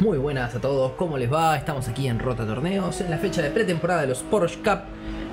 Muy buenas a todos, ¿cómo les va? Estamos aquí en Rota Torneos, en la fecha de pretemporada de los Porsche Cup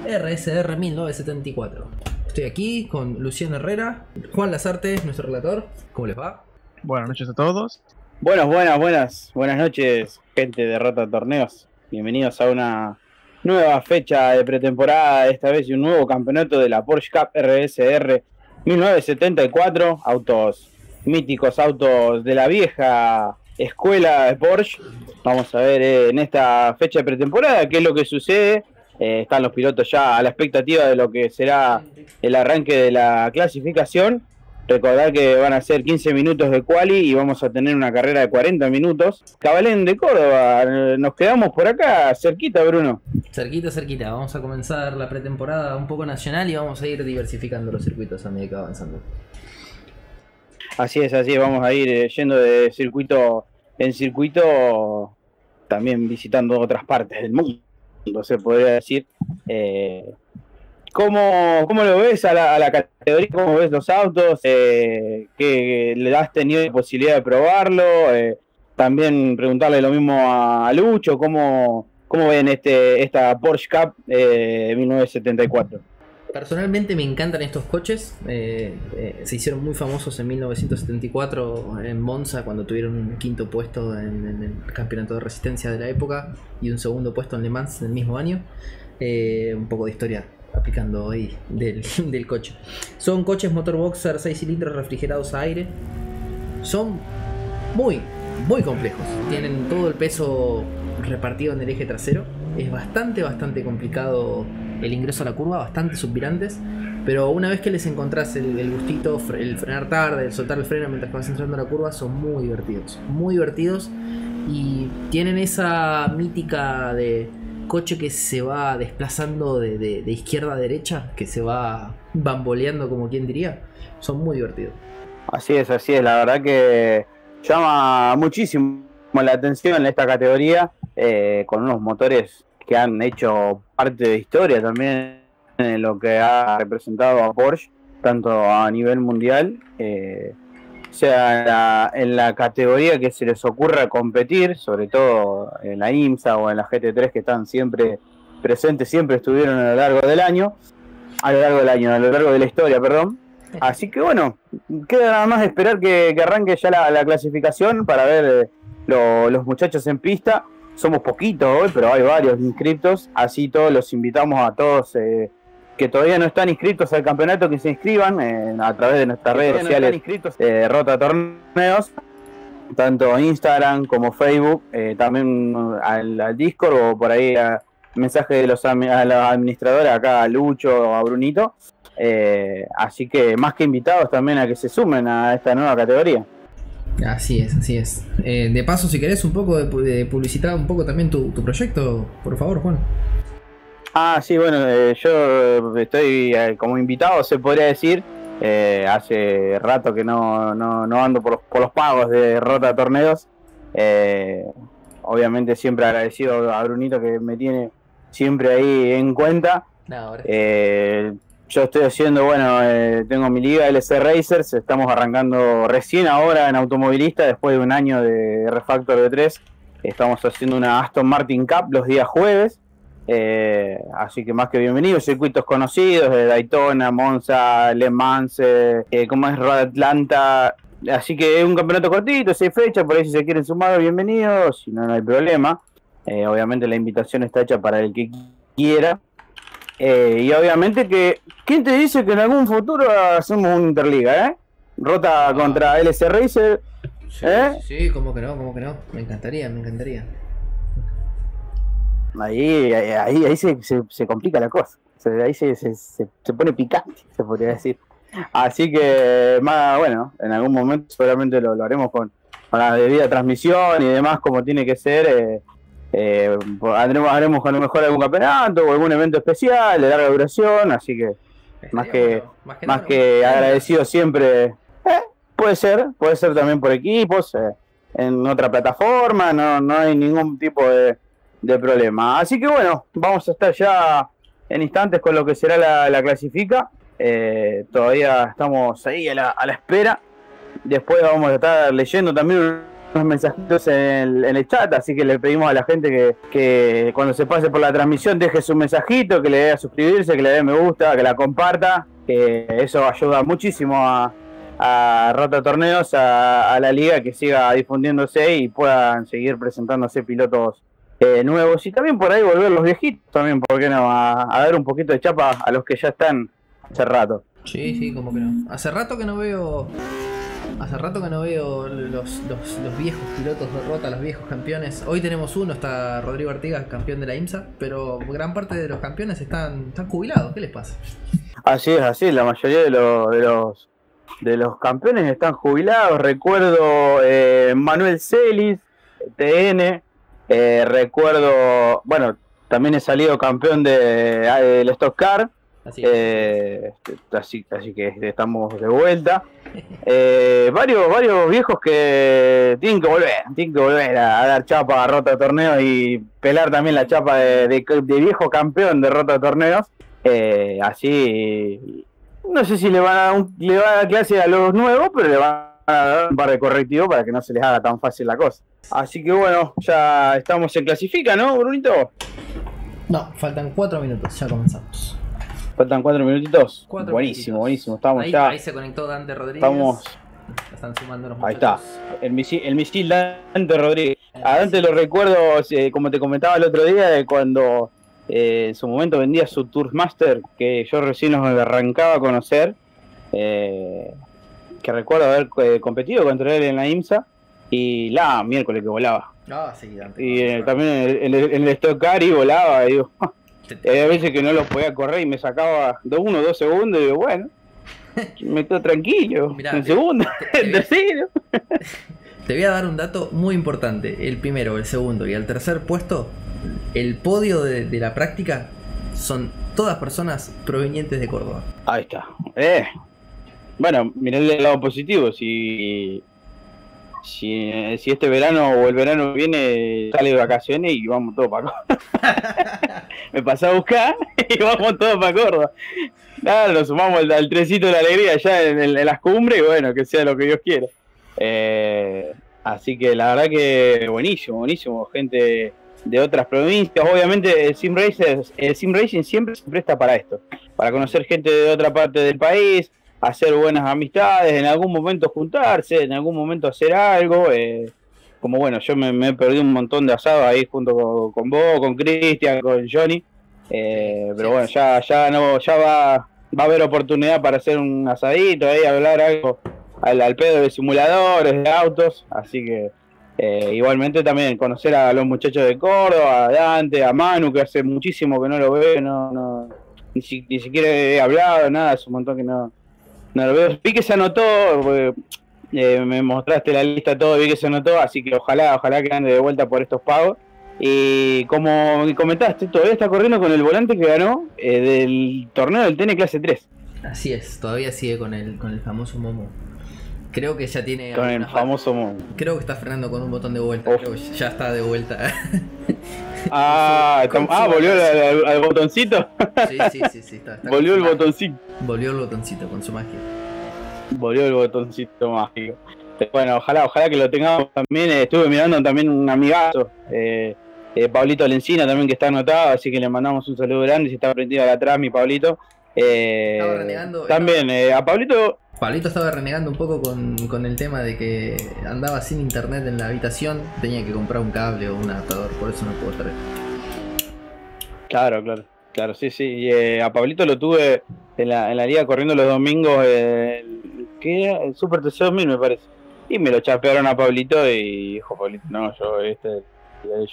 RSR 1974. Estoy aquí con Luciano Herrera, Juan Lazarte, nuestro relator. ¿Cómo les va? Buenas noches a todos. Buenas, buenas, buenas, buenas noches, gente de Rota Torneos. Bienvenidos a una nueva fecha de pretemporada, esta vez y un nuevo campeonato de la Porsche Cup RSR 1974. Autos míticos, autos de la vieja escuela Porsche. Vamos a ver eh, en esta fecha de pretemporada qué es lo que sucede. Eh, están los pilotos ya a la expectativa de lo que será el arranque de la clasificación. Recordar que van a ser 15 minutos de quali y vamos a tener una carrera de 40 minutos. Cabalén de Córdoba, nos quedamos por acá, cerquita, Bruno. Cerquita, cerquita. Vamos a comenzar la pretemporada un poco nacional y vamos a ir diversificando los circuitos a medida que va avanzando. Así es, así es, vamos a ir eh, yendo de circuito en circuito, también visitando otras partes del mundo, se podría decir. Eh, ¿cómo, ¿cómo, lo ves a la, categoría? ¿Cómo ves los autos? Eh, ¿Que le has tenido la posibilidad de probarlo? También preguntarle lo mismo a, Lucho, ¿cómo, cómo ven este, esta Porsche Cup eh, 1974? Personalmente me encantan estos coches. Eh, eh, se hicieron muy famosos en 1974 en Monza cuando tuvieron un quinto puesto en, el campeonato de resistencia de la época y un segundo puesto en Le Mans en el mismo año. Eh, un poco de historia aplicando ahí del, del, coche. Son coches motor boxer 6 cilindros refrigerados a aire. Son muy, muy complejos. Tienen todo el peso repartido en el eje trasero. Es bastante, bastante complicado el ingreso a la curva, bastante subvirantes. Pero una vez que les encontrás el, gustito, el frenar tarde, el soltar el freno mientras vas entrando a la curva, son muy divertidos. Muy divertidos. Y tienen esa mítica de coche que se va desplazando de, izquierda a derecha, que se va bamboleando como quien diría. Son muy divertidos. Así es, así es. La verdad que llama muchísimo la atención en esta categoría, eh, con unos motores que han hecho parte de historia también en lo que ha representado a Porsche, tanto a nivel mundial, eh, sea en la, categoría que se les ocurra competir, sobre todo en la IMSA o en la GT3 que están siempre presentes, siempre estuvieron a lo largo del año, a lo largo del año, a lo largo de la historia, perdón. Así que bueno, queda nada más esperar que, que arranque ya la, la, clasificación para ver eh, lo, los muchachos en pista somos poquitos hoy, pero hay varios inscriptos, así todos los invitamos a todos eh, que todavía no están inscritos al campeonato que se inscriban eh, a través de nuestras redes sociales eh, Rota Torneos, tanto Instagram como Facebook, eh, también al, al, Discord o por ahí a mensaje de los, a los administradores, acá a Lucho o a Brunito. así que más que invitados también a que se sumen a esta nueva categoría. Así es, así es. Eh, de paso, si querés un poco de, de publicitar un poco también tu, tu, proyecto, por favor, Juan. Ah, sí, bueno, eh, yo estoy eh, como invitado, se podría decir. Eh, hace rato que no, no, no ando por los, por los, pagos de Rota Torneos. obviamente siempre agradecido a Brunito que me tiene siempre ahí en cuenta. No, yo estoy haciendo, bueno, eh, tengo mi liga LC Racers, estamos arrancando recién ahora en automovilista, después de un año de refactor de 3. Estamos haciendo una Aston Martin Cup los días jueves, eh, así que más que bienvenidos, circuitos conocidos de Daytona, Monza, Le Mans, eh, como es Road Atlanta. Así que es un campeonato cortito, seis fechas, por ahí si se quieren sumar, bienvenidos, si no, no hay problema. Eh, obviamente la invitación está hecha para el que quiera. Eh, y obviamente que, ¿quién te dice que en algún futuro hacemos un Interliga, eh? Rota ah. contra LC Racer. Sí, ¿eh? sí, como que no, como que no. Me encantaría, me encantaría. Ahí, ahí, ahí se, se, se complica la cosa. Ahí se, se, se, pone picante, se podría decir. Así que, más, bueno, en algún momento seguramente lo, lo haremos con, con, la debida transmisión y demás, como tiene que ser. Eh, eh, haremos, haremos a lo mejor algún campeonato o algún evento especial de larga duración, así que más que, bueno, más que, más que agradecido siempre. Eh, puede ser, puede ser también por equipos, eh, en otra plataforma, no, no hay ningún tipo de, de, problema. Así que bueno, vamos a estar ya en instantes con lo que será la, la clasifica. Eh, todavía estamos ahí a la, a la espera. Después vamos a estar leyendo también mensajitos en el, chat, así que le pedimos a la gente que, que, cuando se pase por la transmisión deje su mensajito, que le dé a suscribirse, que le dé me gusta, que la comparta, que eso ayuda muchísimo a, a Rota Torneos, a, la liga, que siga difundiéndose y puedan seguir presentándose pilotos eh, nuevos y también por ahí volver los viejitos también, ¿por qué no? A, a, dar un poquito de chapa a los que ya están hace rato. Sí, sí, como que no. Hace rato que no veo Hace rato que no veo los, los, viejos pilotos de rota, los viejos campeones. Hoy tenemos uno, está Rodrigo Artigas, campeón de la IMSA, pero gran parte de los campeones están, están jubilados. ¿Qué les pasa? Así es, así La mayoría de, los, de los de los campeones están jubilados. Recuerdo eh, Manuel Celis, TN. Eh, recuerdo, bueno, también he salido campeón de, del Stock Car. Eh, así, así, que estamos de vuelta. Eh, varios, varios viejos que tienen que volver, tienen que volver a, dar chapa a rota de torneos y pelar también la chapa de, viejo campeón de rota de torneos. Eh, así, no sé si le van, a dar le van a dar clase a los nuevos, pero le van a dar un par de correctivos para que no se les haga tan fácil la cosa. Así que bueno, ya estamos en clasifica, ¿no, Brunito? No, faltan cuatro minutos, ya comenzamos. Faltan cuatro minutitos. buenísimo, buenísimo. Estamos ahí, ya. Ahí se conectó Dante Rodríguez. Estamos. Están sumando los Ahí está. El misil, el misil Dante Rodríguez. A Dante lo recuerdo, eh, como te comentaba el otro día, de cuando eh, en su momento vendía su Tourmaster, que yo recién nos arrancaba a conocer. Eh, que recuerdo haber competido contra él en la IMSA. Y la miércoles que volaba. Ah, sí, Dante. Y también en el, en el, Stock Car y volaba. Y digo, Hay veces que no lo podía correr y me sacaba de uno o dos segundos y digo, bueno, me quedo tranquilo. en segundo, en tercero. Te voy a dar un dato muy importante. El primero, el segundo y el tercer puesto, el podio de, la práctica son todas personas provenientes de Córdoba. Ahí está. Eh. Bueno, mirá el lado positivo. Si si, si este verano o el verano viene, sale de vacaciones y vamos todos para Córdoba. Me pasé a buscar y vamos todos para Córdoba. Nada, nos sumamos al, trecito de la alegría ya en, las cumbres y bueno, que sea lo que Dios quiera. Eh, así que la verdad que buenísimo, buenísimo. Gente de otras provincias. Obviamente el Sim, el Sim Racing siempre se presta para esto, para conocer gente de otra parte del país, hacer buenas amistades, en algún momento juntarse, en algún momento hacer algo. Eh, como bueno, yo me, me, perdí un montón de asados ahí junto con, vos, con Cristian, con Johnny. Eh, pero bueno, ya, ya no, ya va, va a haber oportunidad para hacer un asadito ahí, hablar algo al, al pedo de simuladores, de autos. Así que eh, igualmente también conocer a los muchachos de Córdoba, a Dante, a Manu, que hace muchísimo que no lo veo, no, no, ni, ni siquiera he hablado, nada, es un montón que no, no Vi que se anotó, eh, me mostraste la lista todo, vi que se anotó, así que ojalá, ojalá que ande de vuelta por estos pagos. Y como comentaste, todavía está corriendo con el volante que ganó eh, del torneo del TN clase 3. Así es, todavía sigue con el, con el famoso Momo. Creo que ya tiene. Con el famoso Momo. Creo que está frenando con un botón de vuelta. Creo que ya está de vuelta. Ah, ah volvió al, botoncito. Sí, sí, sí, sí está, volvió el botoncito. Volvió el botoncito con su magia. Volvió el botoncito mágico. Bueno, ojalá, ojalá que lo tengamos también. Eh, estuve mirando también un amigazo, eh, eh, Pablito Lencina también que está anotado, así que le mandamos un saludo grande. Si está prendido atrás mi Pablito. Eh, renegando, también, eh, a Pablito Pablito estaba renegando un poco con, el tema de que andaba sin internet en la habitación, tenía que comprar un cable o un adaptador, por eso no puedo estar. Claro, claro, claro, sí, sí. Y, eh, a Pablito lo tuve en la, en la liga corriendo los domingos, eh, ¿qué El Super TC2000 me parece. Y me lo chapearon a Pablito y dijo Pablito, no, yo este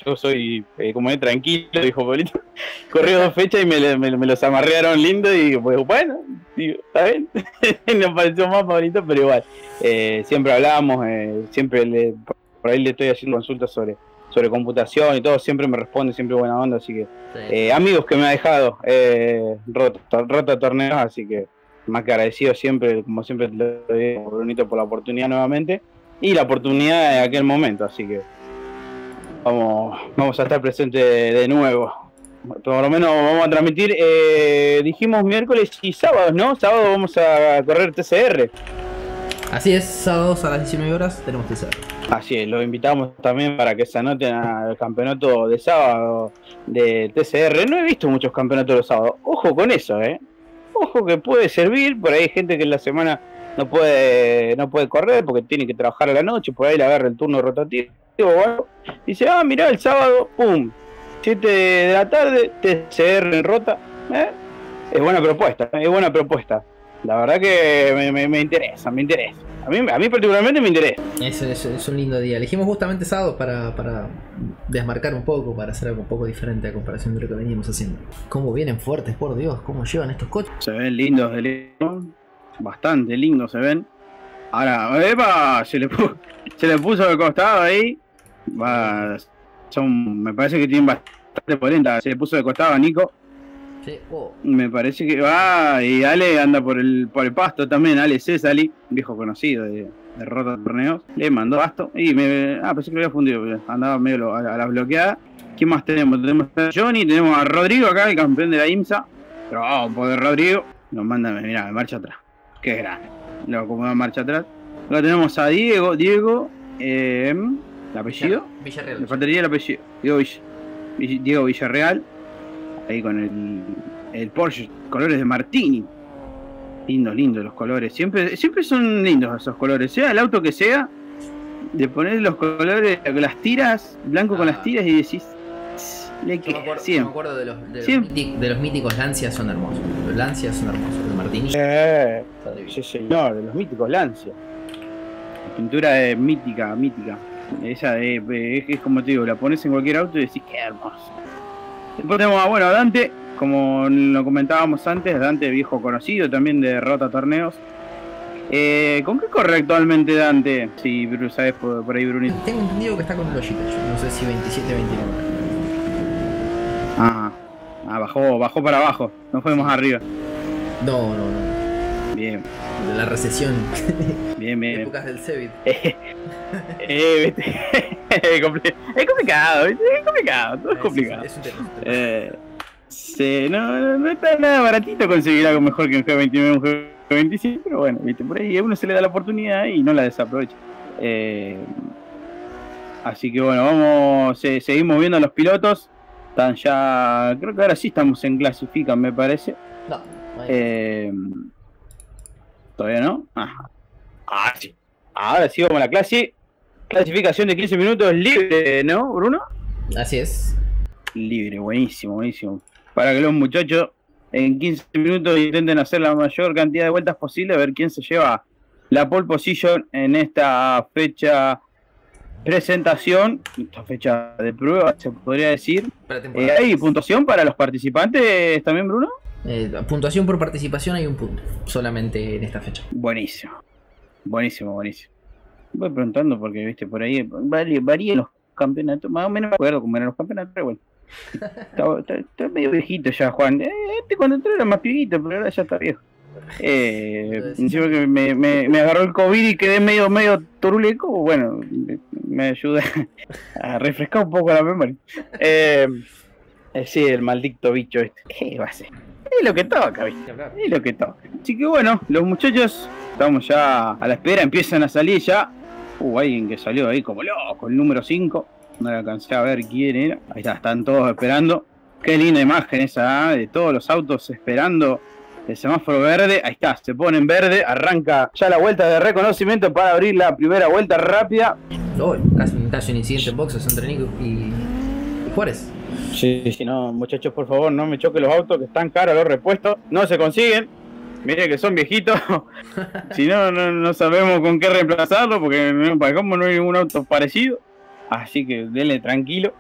yo soy, eh, como es, tranquilo, dijo Pablito. Corrió dos fechas y me, me, los amarrearon lindo y pues bueno, está bien. no pareció más Pablito, pero igual. Eh, siempre hablamos, eh, siempre le, por ahí le estoy haciendo consultas sobre, sobre computación y todo, siempre me responde, siempre buena onda, así que amigos que me ha dejado rota, rota torneos, así que más que agradecido siempre, como siempre te lo digo, Brunito, por la oportunidad nuevamente y la oportunidad en aquel momento, así que vamos, vamos a estar presentes de, nuevo. Por lo menos vamos a transmitir, eh, dijimos miércoles y sábados, ¿no? Sábado vamos a correr TCR. Así es, sábados a las 19 horas tenemos TCR. Así es, los invitamos también para que se anoten al campeonato de sábado de TCR. No he visto muchos campeonatos de sábado. Ojo con eso, ¿eh? Ojo que puede servir. Por ahí hay gente que en la semana no puede no puede correr porque tiene que trabajar a la noche. Por ahí le agarra el turno rotativo o algo. Dice, ah, mirá, el sábado, pum, 7 de la tarde, TCR en rota. ¿eh? Es buena propuesta, es buena propuesta. La verdad que me, me- me interesa, me interesa. A mí, a mí particularmente me interesa. Es, es- es un lindo día. Elegimos justamente sábado para, para desmarcar un poco, para hacer algo un poco diferente a comparación de lo que veníamos haciendo. ¿Cómo vienen fuertes, por Dios? ¿Cómo llevan estos coches? Se ven lindos de lejos, bastante lindos se ven. Ahora, epa, se le, pu- se le puso de costado ahí. Va, son, me parece que tienen bastante polenta. Se le puso de costado a Nico. Sí, oh, Me parece que va y Ale anda por el por el pasto también. Ale Cesali, viejo conocido de, de Rota Torneos, le mandó pasto y me. Ah, pensé que lo había fundido, andaba medio a, a la bloqueada. ¿Quién más tenemos? Tenemos a Johnny, tenemos a Rodrigo acá, el campeón de la IMSA. Pero vamos, poder Rodrigo. Nos manda, mira, marcha atrás. Qué grande. Lo acomoda en marcha atrás. Luego tenemos a Diego, Diego, eh, ¿el apellido? Villarreal. Me faltaría el apellido. Diego, Vill- Vill- Diego Villarreal. Ahí con el, el Porsche, colores de Martini. Lindos, lindos los colores. Siempre, siempre son lindos esos colores. Sea el auto que sea, de poner los colores, las tiras, blanco con Ah. las tiras y decís. Le Yo me acuerdo, yo me siempre. acuerdo de, los, de, los de los míticos Lancia son hermosos. Los Lancia son hermosos. El Martini Eh, sí, señor, de los míticos Lancia. La pintura es mítica, mítica. Esa de, es, es como te digo, la pones en cualquier auto y decís qué hermoso. Después tenemos a, bueno, a Dante, como lo comentábamos antes, Dante viejo conocido también de Rota Torneos. Eh, ¿Con qué corre actualmente Dante? Si Bru- sabes por, por ahí, Brunito. Tengo entendido que está con Logitech. No sé si 27 29. Bajó, bajó para abajo, no fue más arriba. No, no, no. Bien, De la recesión. bien, bien. Épocas del Cebit. Eh, eh, viste, es compli- es complicado, es complicado, todo es complicado. Es un tema. es un tema. Eh, sí, no, no, está nada baratito conseguir algo mejor que un G29 un G25, pero bueno, viste, por ahí a uno se le da la oportunidad y no la desaprovecha. Eh, así que bueno, vamos, se- seguimos viendo a los pilotos. Están ya, creo que ahora sí estamos en clasifican, me parece. No, no hay- Eh, Todavía no. Ah. Ah, sí. Ahora sí vamos a la clase. Clasificación de 15 minutos libre, ¿no, Bruno? Así es. Libre, buenísimo, buenísimo. Para que los muchachos en 15 minutos intenten hacer la mayor cantidad de vueltas posible, a ver quién se lleva la pole position en esta fecha presentación, esta fecha de prueba, se podría decir. Eh. ¿Hay puntuación para los participantes también, Bruno? Eh, puntuación por participación hay un punto. Solamente en esta fecha. Buenísimo. Buenísimo, buenísimo. Voy preguntando porque, viste, por ahí varía, varían los campeonatos. Más o menos me acuerdo cómo eran los campeonatos, pero bueno. Está, está- está medio viejito ya, Juan. Eh, Este cuando entró era más pibito, pero ahora ya está viejo. Eh, encima que me, me, me agarró el COVID y quedé medio, medio toruleco. Bueno, me, ayuda a refrescar un poco la memoria. Eh, eh, sí, el maldito bicho este. ¿Qué va a ser? Es lo que toca, viste. Es lo que toca. Así que bueno, los muchachos, estamos ya a la espera, empiezan a salir ya. Uh, alguien que salió ahí como loco, el número 5. No le alcancé a ver quién era. Ahí está, están todos esperando. Qué linda imagen esa, ¿eh? de todos los autos esperando el semáforo verde. Ahí está, se pone en verde, arranca ya la vuelta de reconocimiento para abrir la primera vuelta rápida. Oh, casi, casi un incidente en boxes entre Nico y, Juárez. Sí, sí, no, muchachos, por favor, no me choquen los autos que están caros los repuestos. No se consiguen. Miren que son viejitos. si no, no, no sabemos con qué reemplazarlo, porque no, para cómo no hay ningún auto parecido. Así que denle tranquilo.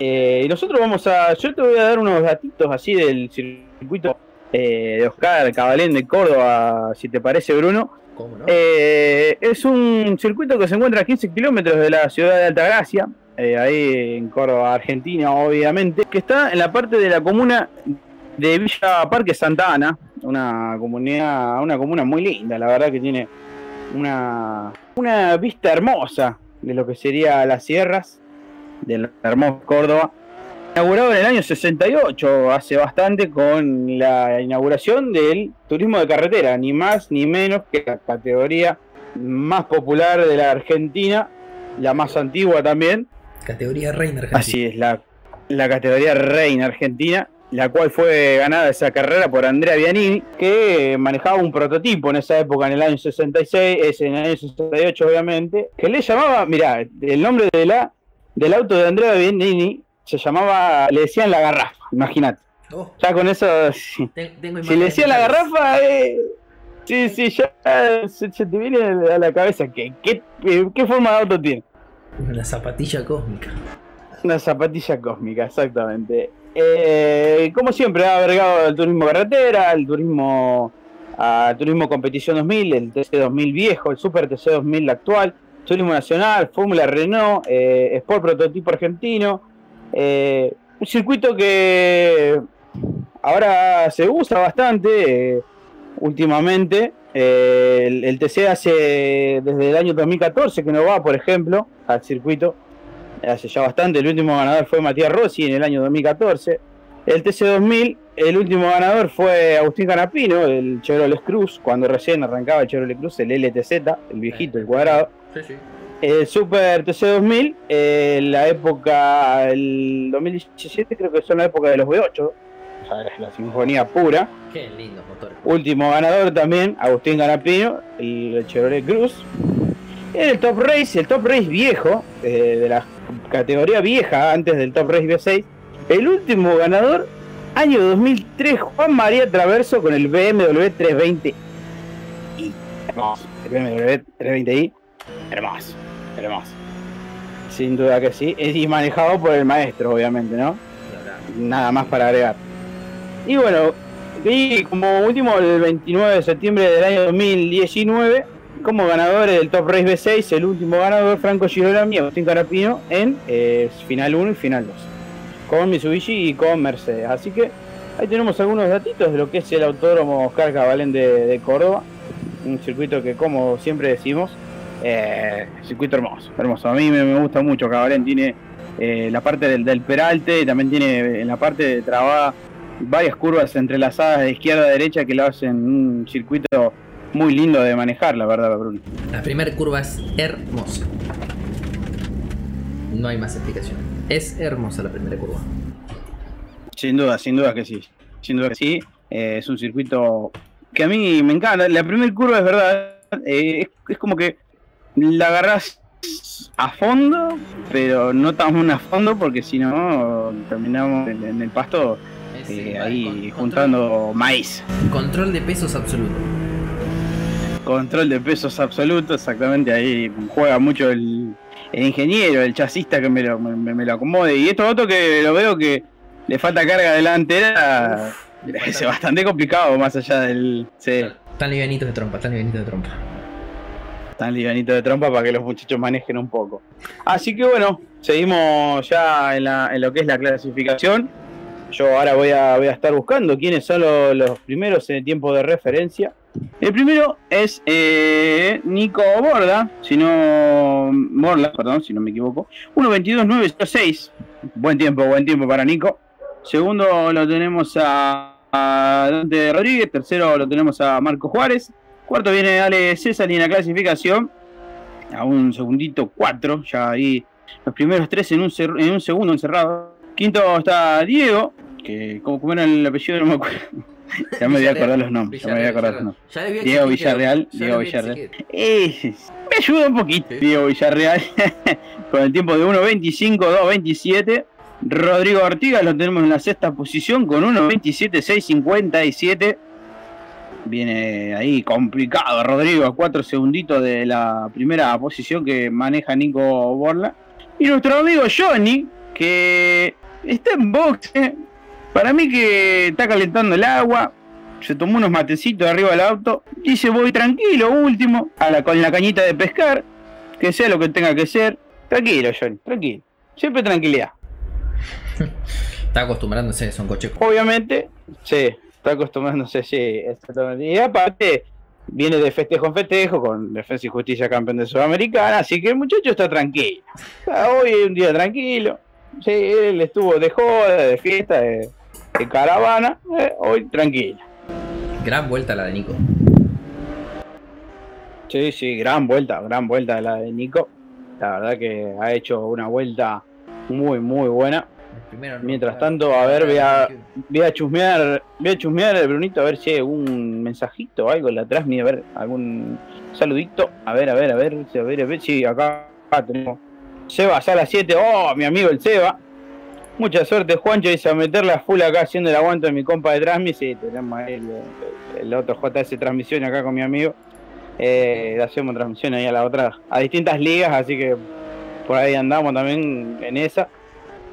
Eh, y nosotros vamos a. Yo te voy a dar unos datitos así del circuito eh, de Oscar Cabalén de Córdoba, si te parece, Bruno. ¿Cómo no? Eh, es un circuito que se encuentra a 15 kilómetros de la ciudad de Altagracia, eh, ahí en Córdoba, Argentina, obviamente, que está en la parte de la comuna de Villa Parque Santa Ana, una comunidad, una comuna muy linda, la verdad que tiene una, una vista hermosa de lo que sería las sierras del hermoso Córdoba. Inaugurado en el año 68, hace bastante, con la inauguración del turismo de carretera, ni más ni menos que la categoría más popular de la Argentina, la más antigua también. Categoría Reina Argentina. Así es, la, la categoría Reina Argentina, la cual fue ganada esa carrera por Andrea Bianini, que manejaba un prototipo en esa época, en el año 66, es en el año 68 obviamente, que le llamaba, mira, el nombre de la, del auto de Andrea Bianini se llamaba, le decían la garrafa, imagínate. Oh, Ya con eso, si, ten- tengo si le decían la garrafa, eh, sí, sí, ya se, se te viene a la cabeza que qué, qué forma de auto tiene. Una zapatilla cósmica. Una zapatilla cósmica, exactamente. Eh, como siempre, ha agregado el turismo carretera, el turismo, al turismo competición 2000, el TC 2000 viejo, el Super TC 2000 actual, turismo nacional, Fórmula Renault, eh, Sport prototipo argentino. Eh, un circuito que ahora se usa bastante eh, últimamente. Eh, el, el TC hace desde el año 2014 que no va, por ejemplo, al circuito hace ya bastante. El último ganador fue Matías Rossi en el año 2014. El TC2000, el último ganador fue Agustín Canapino, el Chevrolet Cruz, cuando recién arrancaba el Chevrolet Cruz, el LTZ, el viejito, el cuadrado. Sí, sí. El Super TC2000, eh, la época, el 2017 creo que son la época de los V8, o sea, es la sinfonía pura. Qué lindos motores. Último ganador también, Agustín Canapino, el Chevrolet Cruz. En el Top Race, el Top Race viejo, eh, de la categoría vieja antes del Top Race V6, el último ganador, año 2003, Juan María Traverso con el BMW 320i. Hermoso, el BMW 320i, hermoso, hermoso. Sin duda que sí, y manejado por el maestro, obviamente, ¿no? nada más para agregar. Y bueno, y como último, el 29 de septiembre del año 2019, como ganadores del Top Race B6, el último ganador, Franco Girolami y Agustín Carapino, en eh, Final 1 y Final 2, con Mitsubishi y con Mercedes. Así que ahí tenemos algunos datitos de lo que es el Autódromo Oscar Cabalén de, de Córdoba, un circuito que, como siempre decimos, eh, circuito hermoso, hermoso. A mí me, me gusta mucho Cabalén, tiene eh, la parte del, del peralte, también tiene en la parte de trabada varias curvas entrelazadas de izquierda a derecha que lo hacen un circuito muy lindo de manejar, la verdad, Bruno. La primera curva es hermosa. No hay más explicación. Es hermosa la primera curva. Sin duda, sin duda que sí. Sin duda que sí. Eh, es un circuito que a mí me encanta. La primera curva es verdad. eh, es, es como que la agarras a fondo, pero no tan a fondo porque si no terminamos en, en el pasto eh, ahí juntando maíz. Control, de pesos absoluto. Control de pesos absoluto, exactamente. Ahí juega mucho el, el ingeniero, el chasista que me lo, me, me lo acomode. Y esto otro que lo veo que le falta carga delantera. Es bastante complicado más allá del. Sí, Están livianitos de trompa, están livianitos de trompa. Tan livianito de trompa para que los muchachos manejen un poco. Así que bueno, seguimos ya en, lo que es la clasificación. Yo ahora voy a, voy a estar buscando quiénes son lo- los primeros en el tiempo de referencia. El primero es eh, Nico Borda, si no. Morla, perdón, si no me equivoco. 1.22.906. Buen tiempo, buen tiempo para Nico. Segundo lo tenemos a, a Dante Rodríguez. Tercero lo tenemos a Marco Juárez. Cuarto viene Ale César y en la clasificación. A un segundito, cuatro. Ya ahí los primeros tres en un, en un segundo encerrado. Quinto está Diego, que como, como era el apellido no me acuerdo. ya me voy a acordar los nombres. Ya me voy a acordar los nombres. Diego Villarreal, Diego Villarreal. Eh, me ayuda un poquito. Sí. Diego Villarreal con el tiempo de 1.25, 2.27. Rodrigo Ortiga lo tenemos en la sexta posición con 1.27, 6.57. Viene ahí complicado Rodrigo a cuatro segunditos de la primera posición que maneja Nico Borla. Y nuestro amigo Johnny, que está en box. eh. Para mí que está calentando el agua, se tomó unos matecitos arriba del auto, dice voy tranquilo, último, a la, con la cañita de pescar, que sea lo que tenga que ser. Tranquilo, Johnny, tranquilo. Siempre tranquilidad. Está acostumbrándose, son coches. Obviamente, sí, está acostumbrándose, sí, exactamente. Y aparte, viene de festejo en festejo con Defensa y Justicia campeón de Sudamericana, así que el muchacho está tranquilo. Ah, Hoy es un día tranquilo. Sí, él estuvo de joda, de fiesta, de, de caravana, eh, hoy tranquilo. Gran vuelta la de Nico. Sí, sí, gran vuelta, gran vuelta la de Nico. La verdad que ha hecho una vuelta muy, muy buena. El primero no, Mientras claro. tanto, a ver, voy a, voy a chusmear, voy a chusmear Brunito a ver si hay algún mensajito o algo en la transmi, a ver, algún saludito. A ver, a ver, a ver, a ver, a ver, sí, acá, acá tenemos. Seba, ya a las 7, oh, mi amigo el Seba. Mucha suerte, Juancho, dice a meterla a full acá haciendo el aguanto de mi compa de Transmi. Sí, tenemos ahí el, el otro JS Transmisión acá con mi amigo. Eh, hacemos transmisión ahí a la otra, a distintas ligas, así que por ahí andamos también en esa.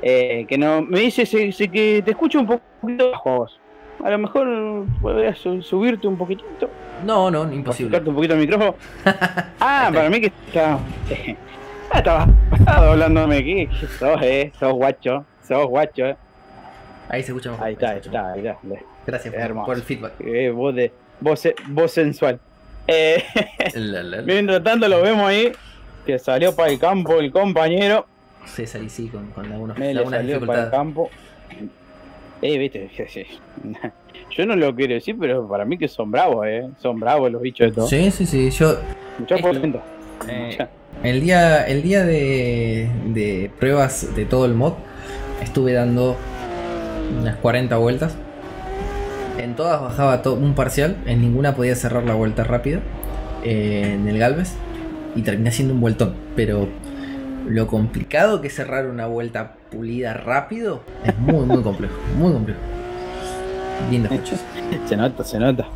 Eh, que no me dice se- se que te escucho un poquito bajo a vos. A lo mejor podrías su- subirte un poquitito, No, no, imposible. un poquito al micrófono. ah, para mí que está. ah, estaba estaba hablándome aquí. Sos, eh, sos guacho, sos guacho, eh. Ahí se escucha mejor. Ahí está, ahí está, ahí está. Gracias por, el feedback. Eh, voz de, voz, voz sensual. Eh, La, la, la. mientras tanto lo vemos ahí, que salió para el campo el compañero. César y sí, con, con algunas, Me le algunas salió para el campo. Eh, viste, yo no lo quiero decir, pero para mí que son bravos, eh. Son bravos los bichos estos. Sí, sí, sí. Yo, Esto- polenta. eh, el día, el día de, de pruebas de todo el mod, estuve dando unas 40 vueltas. En todas bajaba to- un parcial, en ninguna podía cerrar la vuelta rápida eh, en el Galvez y terminé haciendo un vueltón. Pero lo complicado que es cerrar una vuelta pulida rápido es muy, muy complejo. Muy complejo. Coches. Se nota, se nota.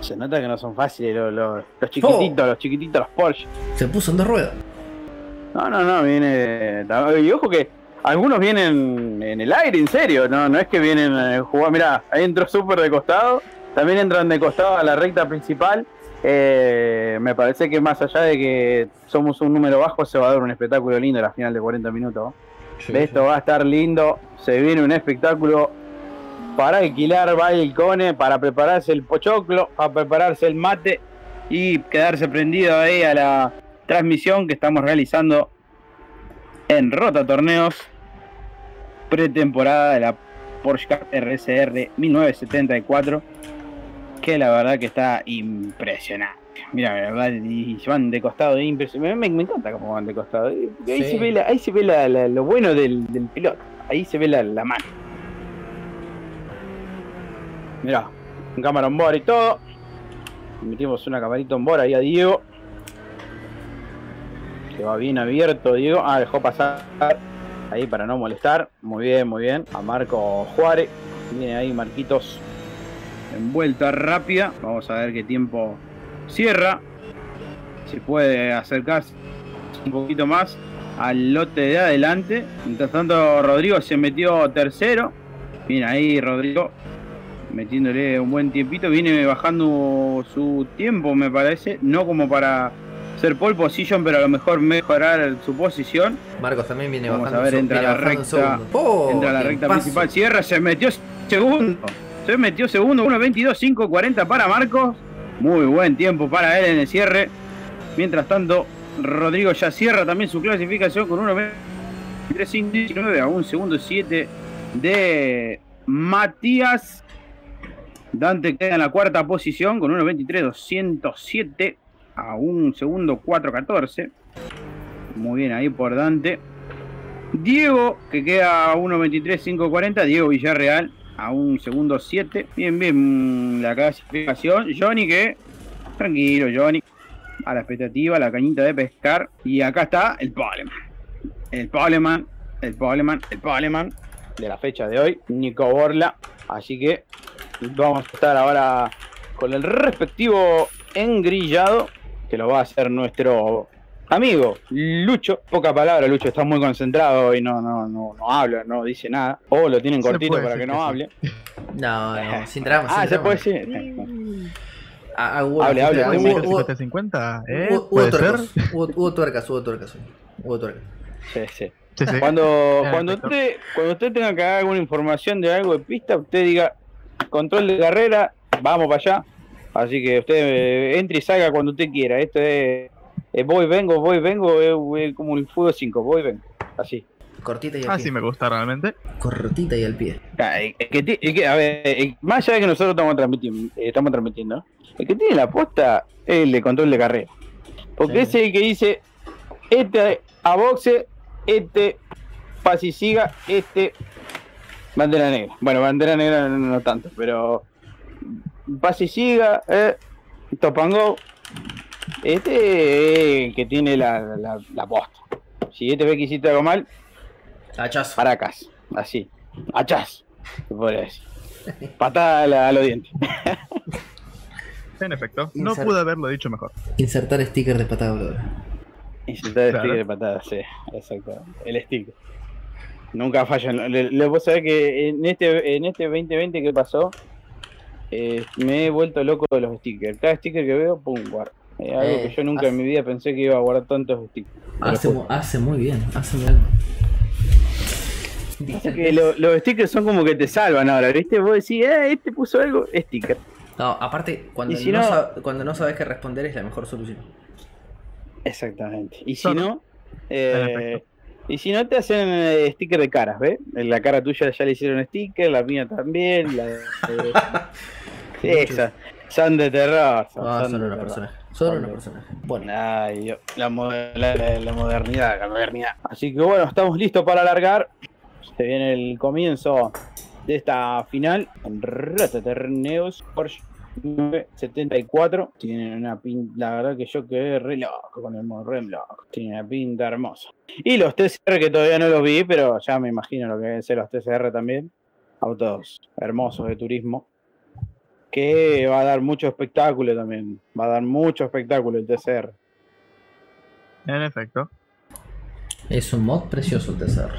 Se nota que no son fáciles los, los, los chiquititos, los chiquititos, los Porsche. Se puso en dos ruedas. No, no, no, viene. Y ojo que algunos vienen en el aire, en serio, no, no es que vienen a jugar. Mirá, ahí entró súper de costado. También entran de costado a la recta principal. Eh, me parece que más allá de que somos un número bajo, se va a dar un espectáculo lindo a la final de 40 minutos. Esto va a estar lindo. Se viene un espectáculo para alquilar balcones, para prepararse el pochoclo, para prepararse el mate y quedarse prendido ahí a la transmisión que estamos realizando en Rota Torneos pretemporada de la Porsche RSR 1974 que la verdad que está impresionante. Mira, la verdad, y van de costado, es impresionante. Me, me encanta cómo van de costado. Ahí Sí. se ve, la- ahí se ve la- la- lo bueno del, del piloto. Ahí se ve la, la mano. Mira, un cámara on board y todo. Metimos una camarita on board ahí a Diego. Que va bien abierto, Diego. Ah, dejó pasar ahí para no molestar. Muy bien, muy bien. A Marco Juárez. Viene ahí Marquitos en vuelta rápida. Vamos a ver qué tiempo cierra. Si puede acercarse un poquito más al lote de adelante. Mientras tanto, Rodrigo se metió tercero. Bien ahí, Rodrigo. Metiéndole un buen tiempito. Viene bajando su tiempo, me parece. No como para ser pole position, pero a lo mejor mejorar su posición. Marcos también viene Vamos bajando. a ver, su- entra la recta-. ¡Oh, Entra a la recta principal. Cierra, se metió segundo. Se metió segundo, 1.22, 5.40 para Marcos. Muy buen tiempo para él en el cierre. Mientras tanto, Rodrigo ya cierra también su clasificación con 1.23.19 a un segundo 7 de Matías. Dante queda en la cuarta posición con 1.23.207 a un segundo 4.14. Muy bien ahí por Dante. Diego, que queda a 1.23.540. Diego Villarreal a un segundo 7. Bien, bien la clasificación. Johnny, que tranquilo, Johnny. A la expectativa, la cañita de pescar. Y acá está el Poleman. El Poleman, el Poleman, el Poleman de la fecha de hoy. Nico Borla. Así que vamos a estar ahora con el respectivo engrillado. Que lo va a hacer nuestro Amigo, Lucho, poca palabra, Lucho está muy concentrado y no, no, no, no habla, no dice nada. O lo tienen cortito para que no que sí. hable. No, no, sin drama. Ah, sin se drama. puede decir. Ah, ah, hubo- Hable, hable, hubo- hable, hubo- hubo- 50-50, ¿eh? hubo- tuercas, Hubo, hubo tuercas, hubo tuercas. Hubo tuercas. Sí, sí. Sí, sí. Cuando, Ah, cuando, usted, cuando usted tenga que dar alguna información de algo de pista, usted diga control de carrera, vamos para allá. Así que usted eh, entre y salga cuando usted quiera. Esto es eh, voy, vengo, voy, vengo, es, es como el fútbol 5, voy, vengo. Así. Cortita y al Así pie. Ah, me gusta realmente. Cortita y al pie. Ah, el que ti- el que- a ver, el- más allá de que nosotros estamos transmitiendo, eh, estamos transmitiendo, el que tiene la posta es el de control de carrera. Porque Sí. ese es el que dice, este, a boxe, este, pase y siga, este, bandera negra. Bueno, bandera negra no, no tanto, pero pase y siga, eh, topango, este es el que tiene la, la, la posta. Si este ve que hiciste algo mal, Hachazo. paracas, así, hachas, se podría decir. Patada a, la- a los dientes. En efecto, no Insert- pude haberlo dicho mejor. Insertar sticker de patada voladora. Insultar el Claro. sticker de patada, sí, exacto. El sticker. Nunca fallan. Le, le vos sabés que en este, en este 2020 que pasó, eh, me he vuelto loco de los stickers. Cada sticker que veo, pum, guardo. Es algo Eh, que yo nunca en mi vida pensé que iba a guardar tantos stickers. Hace, hace muy bien, hace muy bien. Pasa que lo- los stickers son como que te salvan ahora, ¿viste? Vos decís, eh, este puso algo, sticker. No, aparte, cuando, si no, no- sab- cuando no sabes qué responder es la mejor solución. Exactamente. Y si no, eh, y si no te hacen eh, sticker de caras, ¿ves? En La cara tuya ya le hicieron sticker, la mía también, la de- Sí, esas son de terror. Son, Ah, son son de terror. Unos de- personajes. Bueno, Ay, la, mo- la- la- la modernidad, la modernidad. Así que bueno, estamos listos para alargar. Se viene el comienzo de esta final. Rataterneos Porsche 974. Tienen una pinta, la verdad que yo quedé re loco con el modo re loco. Tiene una pinta hermosa. Y los TCR que todavía no los vi, pero ya me imagino lo que deben ser los TCR también. Autos hermosos de turismo. Que va a dar mucho espectáculo también. Va a dar mucho espectáculo el TCR. En efecto. es un mod precioso el TCR.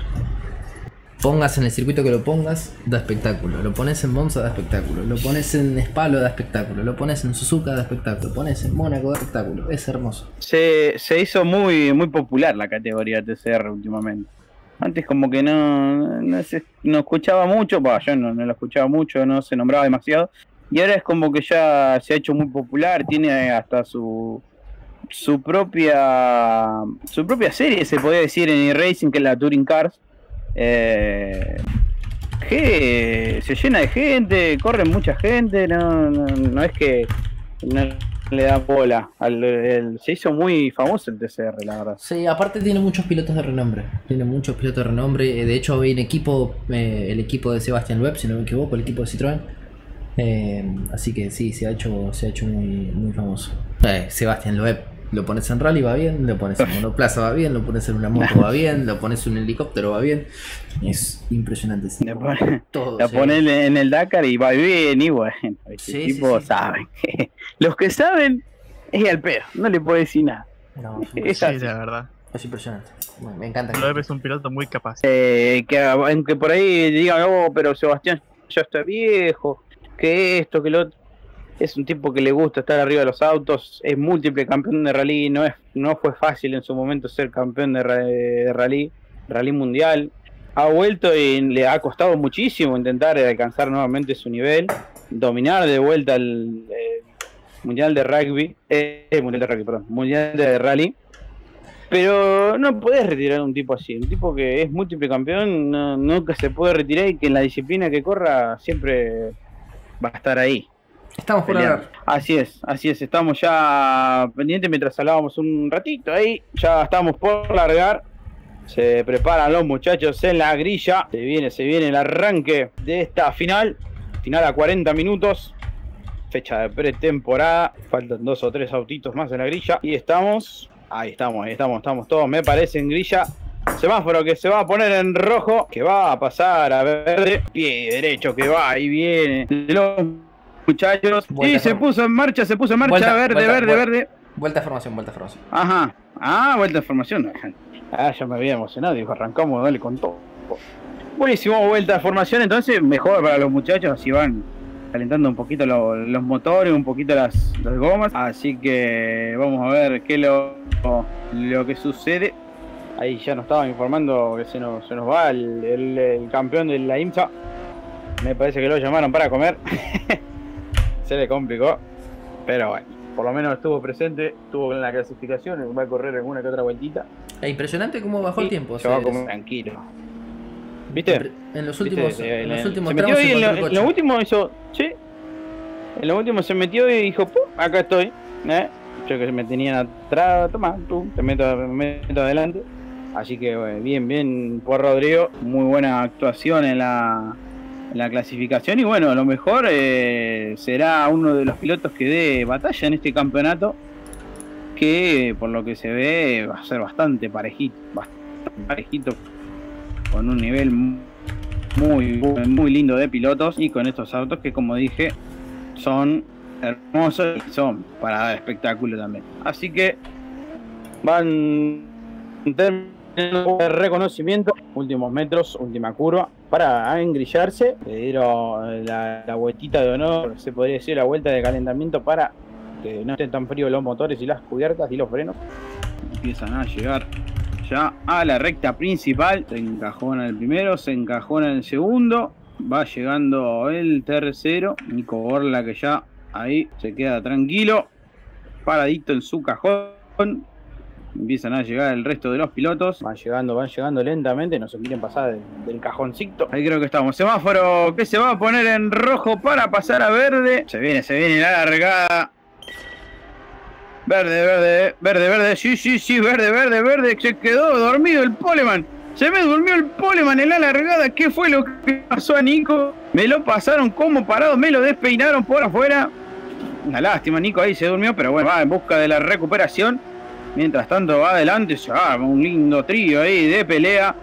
Pongas en el circuito que lo pongas, da espectáculo. Lo pones en Monza, da espectáculo. Lo pones en Spalo, da espectáculo. Lo pones en Suzuka, da espectáculo. Lo pones en Mónaco, da espectáculo. Es hermoso. Se, se hizo muy, muy popular la categoría TCR últimamente. Antes como que no, no, se, no escuchaba mucho, bah, yo no, no lo escuchaba mucho, no se nombraba demasiado. Y ahora es como que ya se ha hecho muy popular, tiene hasta su su propia su propia serie, se podría decir, en racing que es la Touring Cars. Eh, que se llena de gente, corre mucha gente, no, no, es que no le da bola. Se hizo muy famoso el TCR, la verdad. Sí, aparte tiene muchos pilotos de renombre. Tiene muchos pilotos de renombre. Eh, De hecho, hay un equipo, eh, el equipo de Sebastián Webb, si no me equivoco, el equipo de Citroën. Eh, así que sí, se ha hecho, se ha hecho muy, muy famoso. Eh, Sebastián Loeb, lo pones en rally va bien, lo pones en monoplaza va bien, lo pones en una moto va bien, lo pones en un helicóptero va bien. Es impresionante. sí. Le pone- Todo, La sí. pone en el Dakar y va bien, y bueno, este Sí, sí, tipo sí. saben. que- Los que saben es al pedo, no le puedo decir nada. No, es así. la verdad. Es impresionante. Bueno, me encanta. Loeb es un piloto muy capaz. Eh, que aunque por ahí digan, oh, pero Sebastián ya está viejo, que esto, que lo otro. Es un tipo que le gusta estar arriba de los autos, es múltiple campeón de rally, no es no fue fácil en su momento ser campeón de, ra- de rally, rally mundial. Ha vuelto y le ha costado muchísimo intentar alcanzar nuevamente su nivel, dominar de vuelta el, eh, mundial de rugby, eh, mundial de rugby, perdón, mundial de rally. Pero no podés retirar a un tipo así, un tipo que es múltiple campeón, nunca se puede retirar y que en la disciplina que corra siempre va a estar ahí. Estamos por hablar. Así es, así es, estamos ya pendientes mientras hablábamos un ratito ahí, ya estamos por largar. Se preparan los muchachos en la grilla. Se viene, se viene el arranque de esta final. Final a 40 minutos. Fecha de pretemporada. Faltan dos o tres autitos más en la grilla. Y estamos. Ahí estamos, ahí estamos, estamos todos, me parece, en grilla. Semáforo que se va a poner en rojo. Que va a pasar a verde. Pie derecho que va y viene. Los muchachos. Vuelta y se puso en marcha, se puso en marcha. Vuelta, verde, vuelta, verde, verde. Vuelta a formación, vuelta a formación. Ajá. Ah, vuelta de formación. Ah, ya me había emocionado. Dijo, arrancamos, dale con todo. Buenísimo, vuelta de formación. Entonces, mejor para los muchachos. Así van calentando un poquito lo- los motores, un poquito las, las gomas. Así que vamos a ver qué es lo, lo que sucede. Ahí ya nos estaban informando que se nos, se nos va el, el- el campeón de la IMSA. Me parece que lo llamaron para comer. se le complicó. Pero bueno, por lo menos estuvo presente, estuvo en la clasificación, va a correr alguna que otra vueltita. Es impresionante cómo bajó el tiempo. Se va a comer tranquilo. ¿Viste? En los ¿Viste? últimos, Se- en los últimos se metió tramos y en lo, en lo último hizo. Sí. En lo último se metió y dijo, "Pum, acá estoy. ¿eh? Yo que me tenían atrás, toma, tú, te meto, me meto adelante. Así que eh, bien, bien por Rodrigo. Muy buena actuación en la, en la clasificación. Y bueno, a lo mejor eh, será uno de los pilotos que dé batalla en este campeonato. Que por lo que se ve va a ser bastante parejito. Bastante parejito. Con un nivel muy, muy, lindo de pilotos. Y con estos autos que como dije son hermosos y son para dar espectáculo también. Así que van reconocimiento, últimos metros, última curva, para engrillarse. Le dieron la, la vueltita de honor, se podría decir la vuelta de calentamiento para que no estén tan fríos los motores y las cubiertas y los frenos. Empiezan a llegar ya a la recta principal. Se encajona el primero, se encajona el segundo. Va llegando el tercero. Nico Borla que ya ahí se queda tranquilo. Paradito en su cajón. Empiezan a llegar el resto de los pilotos. Van llegando, van llegando lentamente. No se quieren pasar del, del cajoncito. Ahí creo que estamos. Semáforo que se va a poner en rojo para pasar a verde. Se viene, se viene la largada. Verde, verde, verde, verde. Sí, sí, sí, verde, verde, verde. Se quedó dormido el Poleman. Se me durmió el Poleman en la largada. ¿Qué fue lo que pasó a Nico? Me lo pasaron como parado, me lo despeinaron por afuera. Una lástima, Nico ahí se durmió, pero bueno, va en busca de la recuperación. Mientras tanto va adelante, se arma un lindo trío ahí de pelea.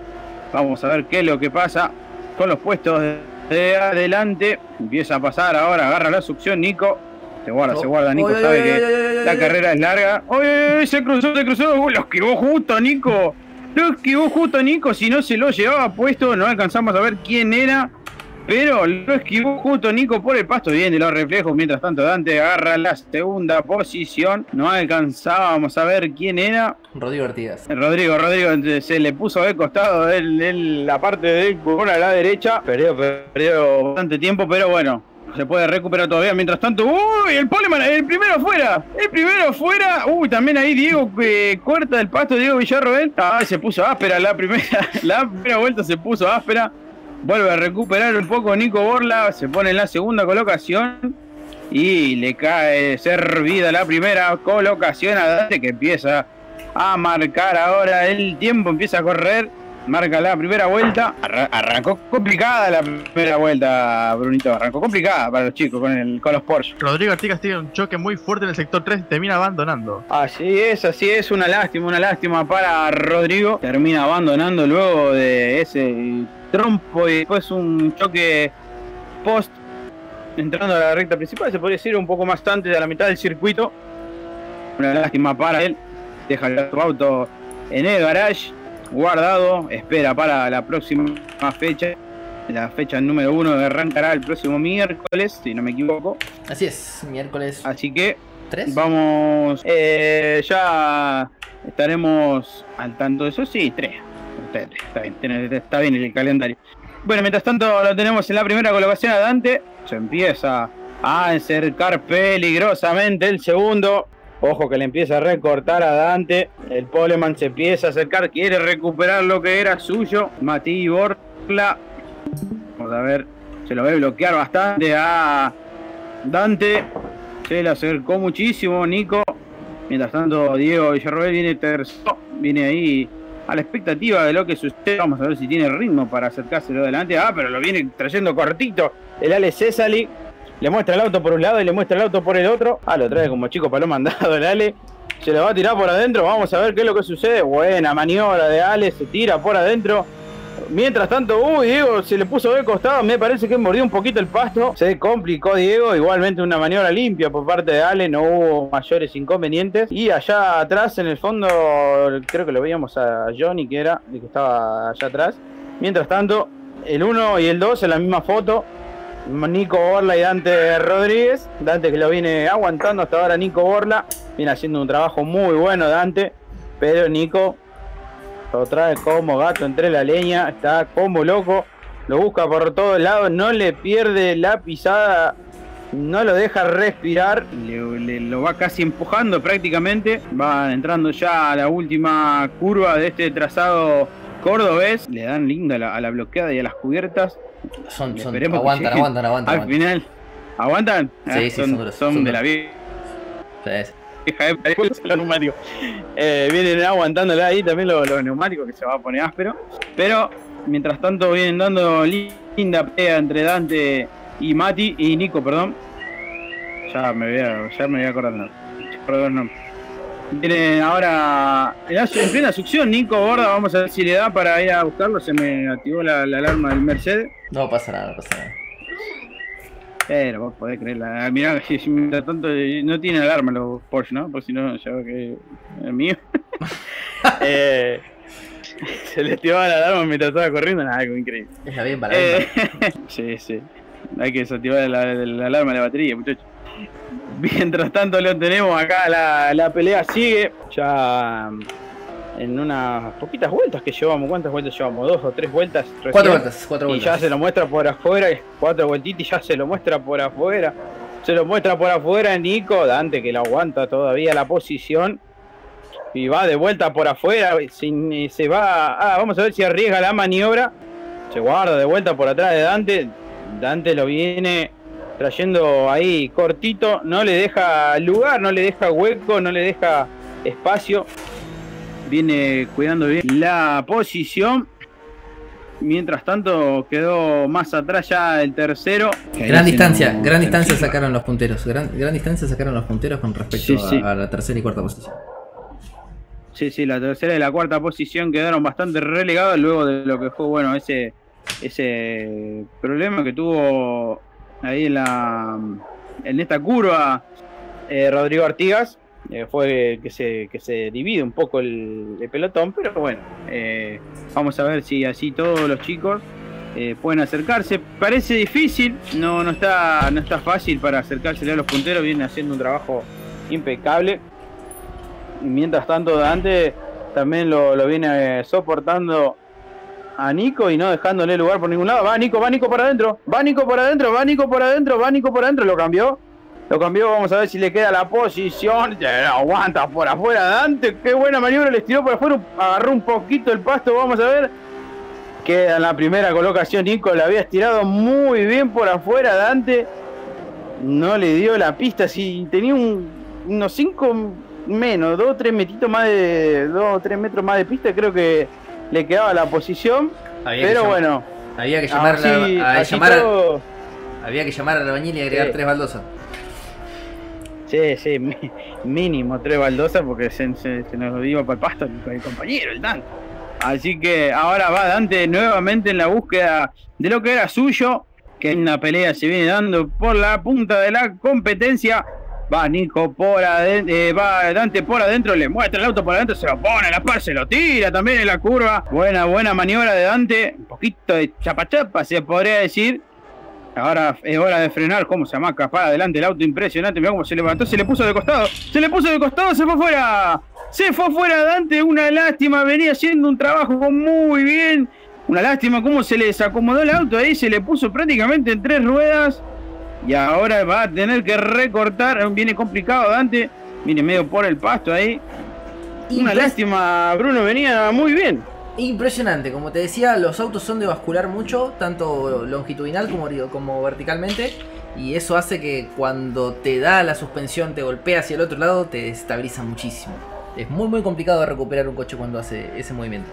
Vamos a ver qué es lo que pasa con los puestos de, de adelante. Empieza a pasar ahora, agarra la succión Nico. Se guarda, se guarda, Nico sabe que la carrera es larga. ¡Oy, oy, oy! Se cruzó, se cruzó. Uy, lo esquivó justo, Nico. Lo esquivó justo, Nico. Si no se lo llevaba puesto, no alcanzamos a ver quién era. Pero lo esquivó justo Nico por el pasto. Bien de los reflejos. Mientras tanto, Dante agarra la segunda posición. No alcanzábamos a ver quién era. Rodrigo Artigas. Rodrigo, Rodrigo se le puso de costado él, la parte del curvón a la derecha. Perdió, perdió bastante tiempo, pero bueno. Se puede recuperar todavía. Mientras tanto, ¡uy! El Poleman, el primero afuera. El primero afuera. Uy, también ahí Diego eh, corta el pasto, Diego Villarroel. Ah, se puso áspera la primera. La primera vuelta se puso áspera. Vuelve a recuperar un poco Nico Borla. Se pone en la segunda colocación. Y le cae servida la primera colocación a Dante que empieza a marcar ahora el tiempo, empieza a correr, marca la primera vuelta, Arra- arrancó complicada la primera vuelta, Brunito, arrancó complicada para los chicos con, el, con los Porsche. Rodrigo Artigas tiene un choque muy fuerte en el sector 3 y termina abandonando. Así es, así es, una lástima, una lástima para Rodrigo, termina abandonando luego de ese trompo y después un choque post entrando a la recta principal, se podría decir un poco más antes de la mitad del circuito. Una lástima para él. Deja el auto en el garage, guardado. Espera para la próxima fecha. La fecha número uno arrancará el próximo miércoles, si no me equivoco. Así es, miércoles Así que 3. vamos. eh, ya estaremos al tanto de eso. Sí, tres. Está, está bien, está bien el calendario. Bueno, mientras tanto lo tenemos en la primera colocación a Dante. Se empieza a acercar peligrosamente el segundo. Ojo que le empieza a recortar a Dante. El Poleman se empieza a acercar. Quiere recuperar lo que era suyo. Mati Borla. Vamos a ver. Se lo ve bloquear bastante a Dante. Se le acercó muchísimo Nico. Mientras tanto, Diego Villarroel viene tercero. Viene ahí a la expectativa de lo que sucede. Vamos a ver si tiene ritmo para acercárselo adelante. Ah, pero lo viene trayendo cortito. El Ale Cesali le muestra el auto por un lado y le muestra el auto por el otro. Ah, lo trae como chico para lo mandado el Ale. Se lo va a tirar por adentro. Vamos a ver qué es lo que sucede. Buena maniobra de Ale. Se tira por adentro. Mientras tanto, uy, Diego se le puso de costado. Me parece que mordió un poquito el pasto. Se complicó Diego. Igualmente una maniobra limpia por parte de Ale. No hubo mayores inconvenientes. Y allá atrás, en el fondo, creo que lo veíamos a Johnny, que era el que estaba allá atrás. Mientras tanto, el 1 y el 2 en la misma foto. Nico Borla y Dante Rodríguez. Dante que lo viene aguantando hasta ahora Nico Borla. Viene haciendo un trabajo muy bueno Dante. Pero Nico lo trae como gato entre la leña. Está como loco. Lo busca por todos lados. No le pierde la pisada. No lo deja respirar. Le- le- lo va casi empujando prácticamente. Va entrando ya a la última curva de este trazado cordobés. Le dan linda a la, a la bloqueada y a las cubiertas. Son, son, aguantan, aguantan, aguantan, Al final, ¿aguantan? Sí, Ah, sí, son, son duros, son son de la vida. Sí, sí. los neumáticos. Eh, vienen aguantándole ahí también los, neumáticos que se va a poner áspero. Pero mientras tanto vienen dando linda pelea entre Dante y Mati y Nico, perdón. Ya me voy a, ya me voy a nombre. Perdón, nombre. Vienen ahora en plena succión, Nico Borda, vamos a ver si le da para ir a buscarlo, se me activó la, la alarma del Mercedes. No pasa nada, no pasa nada. Pero vos podés creerla. Mirá, si, si mientras tanto eh, no tiene alarma los Porsche, ¿no? Por si no, ya que es mío. eh, se le activaba la alarma mientras estaba corriendo, nada, algo increíble. Es la bien para Eh, sí, sí. Hay que desactivar la, la alarma de la batería, muchachos. Mientras tanto lo tenemos acá, la, la pelea sigue. Ya en unas poquitas vueltas que llevamos, ¿cuántas vueltas llevamos? ¿Dos o tres vueltas? recién? Cuatro vueltas, cuatro Y vueltas. ya se lo muestra por afuera, cuatro vueltitas y ya se lo muestra por afuera. Se lo muestra por afuera Nico, Dante que lo aguanta todavía la posición. Y va de vuelta por afuera, sin- eh, se va, ah, vamos a ver si arriesga la maniobra. Se guarda de vuelta por atrás de Dante. Dante lo viene trayendo ahí cortito, no le deja lugar, no le deja hueco, no le deja espacio. Viene cuidando bien la posición. Mientras tanto quedó más atrás ya el tercero. Gran distancia, gran distancia sacaron los punteros. Gran, gran distancia sacaron los punteros con respecto Sí, sí. A, a la tercera y cuarta posición. Sí, sí, la tercera y la cuarta posición quedaron bastante relegadas luego de lo que fue, bueno, ese ese problema que tuvo ahí en la en esta curva eh, Rodrigo Artigas. Eh, fue que se, que se divide un poco el, el pelotón, pero bueno, eh, vamos a ver si así todos los chicos eh, pueden acercarse. Parece difícil, no, no, está, no está fácil para acercarse a los punteros, vienen haciendo un trabajo impecable. Y mientras tanto, Dante también lo, lo viene soportando a Nico y no dejándole lugar por ningún lado. Va Nico, va Nico por adentro, va Nico por adentro, va Nico por adentro, va Nico por adentro, lo cambió. Lo cambió, vamos a ver si le queda la posición. Ya, aguanta por afuera Dante, qué buena maniobra, le estiró por afuera, agarró un poquito el pasto, vamos a ver. Queda en la primera colocación, Nico la había estirado muy bien por afuera Dante. No le dio la pista, si tenía un- unos 5 menos, 2 o 3 metitos más de 2 o 3 metros más de pista, creo que le quedaba la posición. Había Pero bueno, había que llamar, así, a, a llamar, todo- había que llamar al albañil y agregar Sí. tres baldosas. Sí, sí, mínimo tres baldosas porque se, se- se nos iba para el pasto el, compañero, el Dante. Así que ahora va Dante nuevamente en la búsqueda de lo que era suyo, que en una pelea se viene dando por la punta de la competencia. Va Nico por adentro, va Dante por adentro, le muestra el auto por adentro, se lo pone la par, se lo tira también en la curva. Buena, buena maniobra de Dante, un poquito de chapa chapa se podría decir. Ahora es hora de frenar, cómo se amaca para adelante el auto, impresionante, mira cómo se levantó, se le puso de costado, se le puso de costado, se fue fuera, se fue fuera Dante, una lástima, venía haciendo un trabajo muy bien, una lástima cómo se le desacomodó el auto ahí, se le puso prácticamente en tres ruedas y ahora va a tener que recortar, viene complicado Dante, viene medio por el pasto ahí, una lástima, Bruno venía muy bien. Impresionante, como te decía, los autos son de bascular mucho, tanto longitudinal como, verticalmente, y eso hace que cuando te da la suspensión, te golpea hacia el otro lado, te desestabiliza muchísimo. Es muy muy complicado recuperar un coche cuando hace ese movimiento.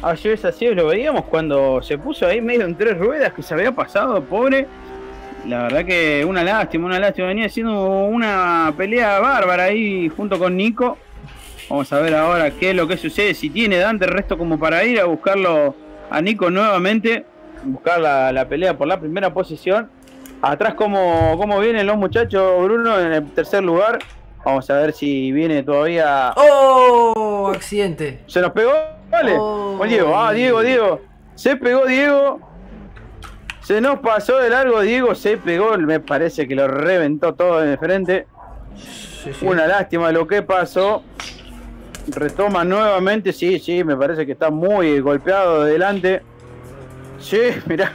Ayer es así, lo veíamos cuando se puso ahí medio en tres ruedas que se había pasado, pobre. La verdad que una lástima, una lástima. Venía haciendo una pelea bárbara ahí junto con Nico. Vamos a ver ahora qué es lo que sucede. Si tiene Dante el resto como para ir a buscarlo a Nico nuevamente. Buscar la, la pelea por la primera posición. Atrás cómo, cómo vienen los muchachos, Bruno, en el tercer lugar. Vamos a ver si viene todavía... ¡Oh! Accidente. ¿Se nos pegó? Vale. Oh. Diego, ah, Diego, Diego. Se pegó Diego. Se nos pasó de largo Diego, se pegó, me parece que lo reventó todo en el frente. Sí, sí. Una lástima lo que pasó. Retoma nuevamente, sí, sí, me parece que está muy golpeado de delante. Sí, mirá.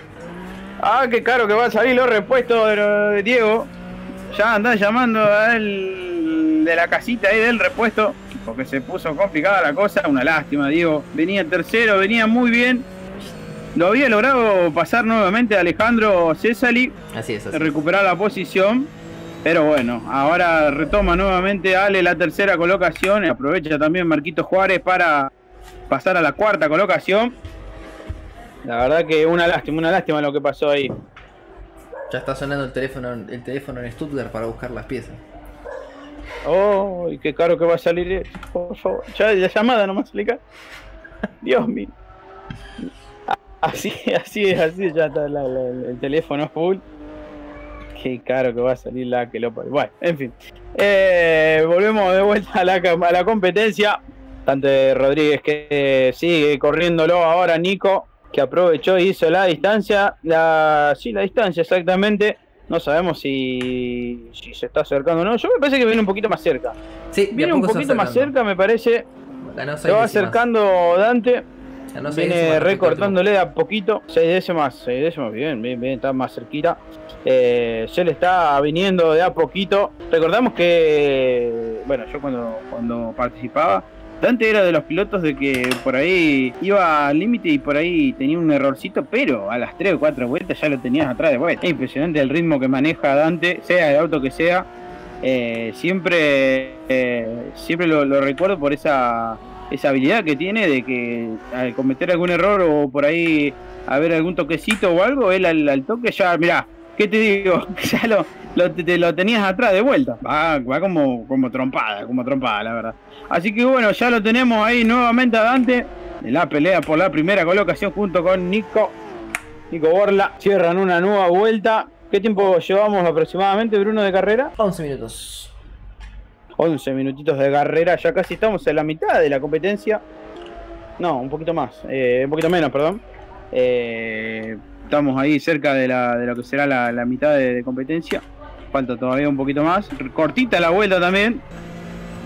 Ah, qué caro que va a salir los repuestos de, Diego. Ya andan llamando a él de la casita ahí del repuesto. Porque se puso complicada la cosa. Una lástima, Diego. Venía tercero, venía muy bien. Lo había logrado pasar nuevamente a Alejandro Cesali Así es, así. recuperar la posición. Pero bueno, ahora retoma nuevamente Ale la tercera colocación. Aprovecha también Marquito Juárez para pasar a la cuarta colocación. La verdad que una lástima, una lástima lo que pasó ahí. Ya está sonando el teléfono, el teléfono en Stuttgart para buscar las piezas. Oh, qué caro que va a salir. Por favor, ya la llamada no me explica. Dios mío. Así, así es, así ya está la- la- el teléfono full. Qué caro que va a salir la que lo Bueno, en fin. Eh, volvemos de vuelta a la, a la competencia. Dante Rodríguez que eh, sigue corriéndolo ahora Nico, que aprovechó y hizo la distancia. La, sí, la distancia exactamente. No sabemos si, si se está acercando o no. Yo me parece que viene un poquito más cerca. Sí, Viene un poquito más cerca, me parece. Ganó Se va acercando Dante. Ganó Viene recortándole de a poquito. 6 décimas, 6 décimas, bien, bien, bien, está más cerquita. Eh, se le está viniendo de a poquito. Recordamos que, bueno, yo cuando, cuando participaba, Dante era de los pilotos de que por ahí iba al límite y por ahí tenía un errorcito, pero a las 3 o 4 vueltas ya lo tenías atrás de vuelta. Es impresionante el ritmo que maneja Dante, sea el auto que sea. Eh, siempre eh, siempre lo, lo recuerdo por esa, esa habilidad que tiene de que al cometer algún error o por ahí haber algún toquecito o algo, él al, al toque ya, mirá, ¿qué te digo? Ya lo, lo, te, lo tenías atrás de vuelta. Va, va como, como trompada, como trompada, la verdad. Así que bueno, ya lo tenemos ahí nuevamente a Dante en la pelea por la primera colocación junto con Nico. Nico Borla cierran una nueva vuelta. ¿Qué tiempo llevamos aproximadamente, Bruno, de carrera? 11 minutos. 11 minutitos de carrera, ya casi estamos en la mitad de la competencia. No, un poquito más, eh, un poquito menos, perdón. Eh, estamos ahí cerca de, la, de lo que será la, la mitad de, de competencia. Falta todavía un poquito más. Cortita la vuelta también.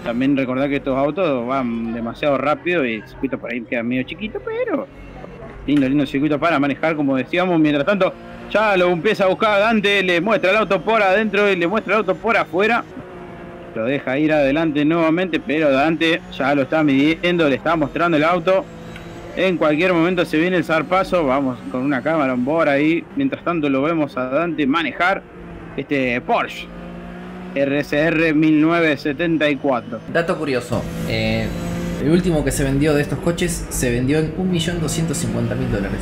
También recordar que estos autos van demasiado rápido y el circuito por ahí queda medio chiquito, pero lindo, lindo circuito para manejar, como decíamos. Mientras tanto, ya lo empieza a buscar Dante, le muestra el auto por adentro y le muestra el auto por afuera lo deja ir adelante nuevamente, pero Dante ya lo está midiendo, le está mostrando el auto. En cualquier momento se viene el zarpazo, vamos con una cámara on board ahí. Mientras tanto lo vemos a Dante manejar este Porsche RSR 1974. Dato curioso. eh, el último que se vendió de estos coches se vendió en 1.250.000 dólares.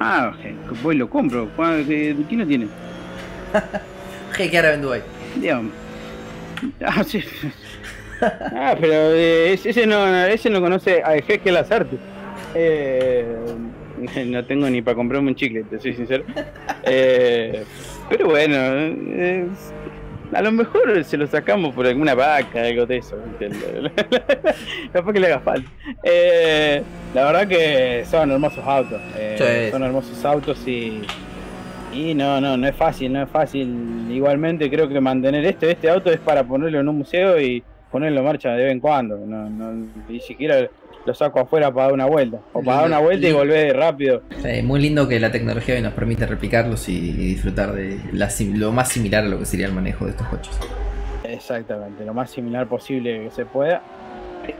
Ah, je, pues lo compro. ¿Cuál- qué- ¿Quién lo tiene? ¿qué ahora en Dubai? Digamos. Ah, sí. Ah, pero eh, ese, no, ese no conoce a Ezequiel Lazarte. Eh, no tengo ni para comprarme un chicle, te soy sincero. Eh, pero bueno, eh, a lo mejor se lo sacamos por alguna vaca, algo de eso. Capaz que le haga falta. Eh, la verdad que son hermosos autos. Sí. Son hermosos autos y, y no, no, no es fácil, no es fácil. Igualmente creo que mantener este, este auto es para ponerlo en un museo y ponerlo en marcha de vez en cuando. No, no, ni siquiera lo saco afuera para dar una vuelta. O para dar una vuelta y volver rápido. Sí, muy lindo que la tecnología hoy nos permite replicarlos y, y disfrutar de la lo más similar a lo que sería el manejo de estos coches. Exactamente, lo más similar posible que se pueda.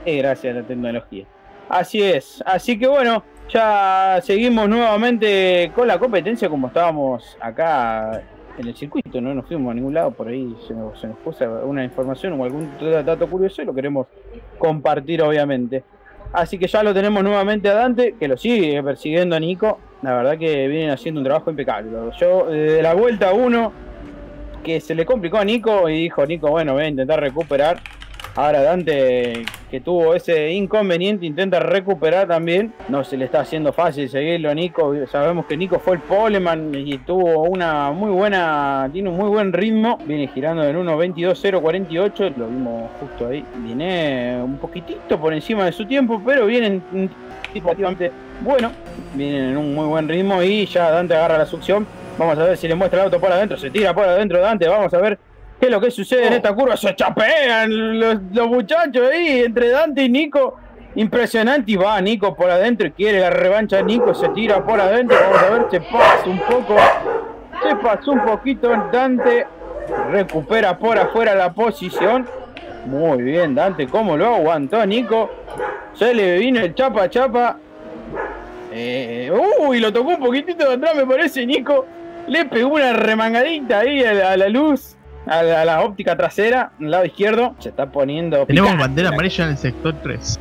Gracias a la tecnología. Así es. Así que bueno, ya seguimos nuevamente con la competencia como estábamos acá en el circuito, no nos fuimos a ningún lado, por ahí se nos, se nos puso una información o algún dato curioso y lo queremos compartir obviamente. Así que ya lo tenemos nuevamente a Dante, que lo sigue persiguiendo a Nico. La verdad que vienen haciendo un trabajo impecable. Yo desde la vuelta 1 que se le complicó a Nico y dijo Nico, bueno, voy a intentar recuperar. Ahora Dante, que tuvo ese inconveniente, intenta recuperar también. No se le está haciendo fácil seguirlo a Nico. Sabemos que Nico fue el poleman y tuvo una muy buena, tiene un muy buen ritmo. Viene girando en 1.22.048, lo vimos justo ahí. Viene un poquitito por encima de su tiempo, pero viene relativamente bueno. Viene en un muy buen ritmo y ya Dante agarra la succión. Vamos a ver si le muestra el auto por adentro. Se tira por adentro Dante. Vamos a ver qué es lo que sucede en esta curva. Se chapean los, los muchachos ahí entre Dante y Nico. Impresionante. Y va Nico por adentro y quiere la revancha. Nico se tira por adentro. Vamos a ver. Se pasa un poco. Se pasó un poquito Dante. Recupera por afuera la posición. Muy bien, Dante. ¿Cómo lo aguantó Nico? Se le vino el chapa chapa. Eh, uy, lo tocó un poquitito de atrás, me parece, Nico. Le pegó una remangadita ahí a la, a la luz. A la, a la óptica trasera, al lado izquierdo, se está poniendo. Tenemos picante bandera la amarilla en el sector 3.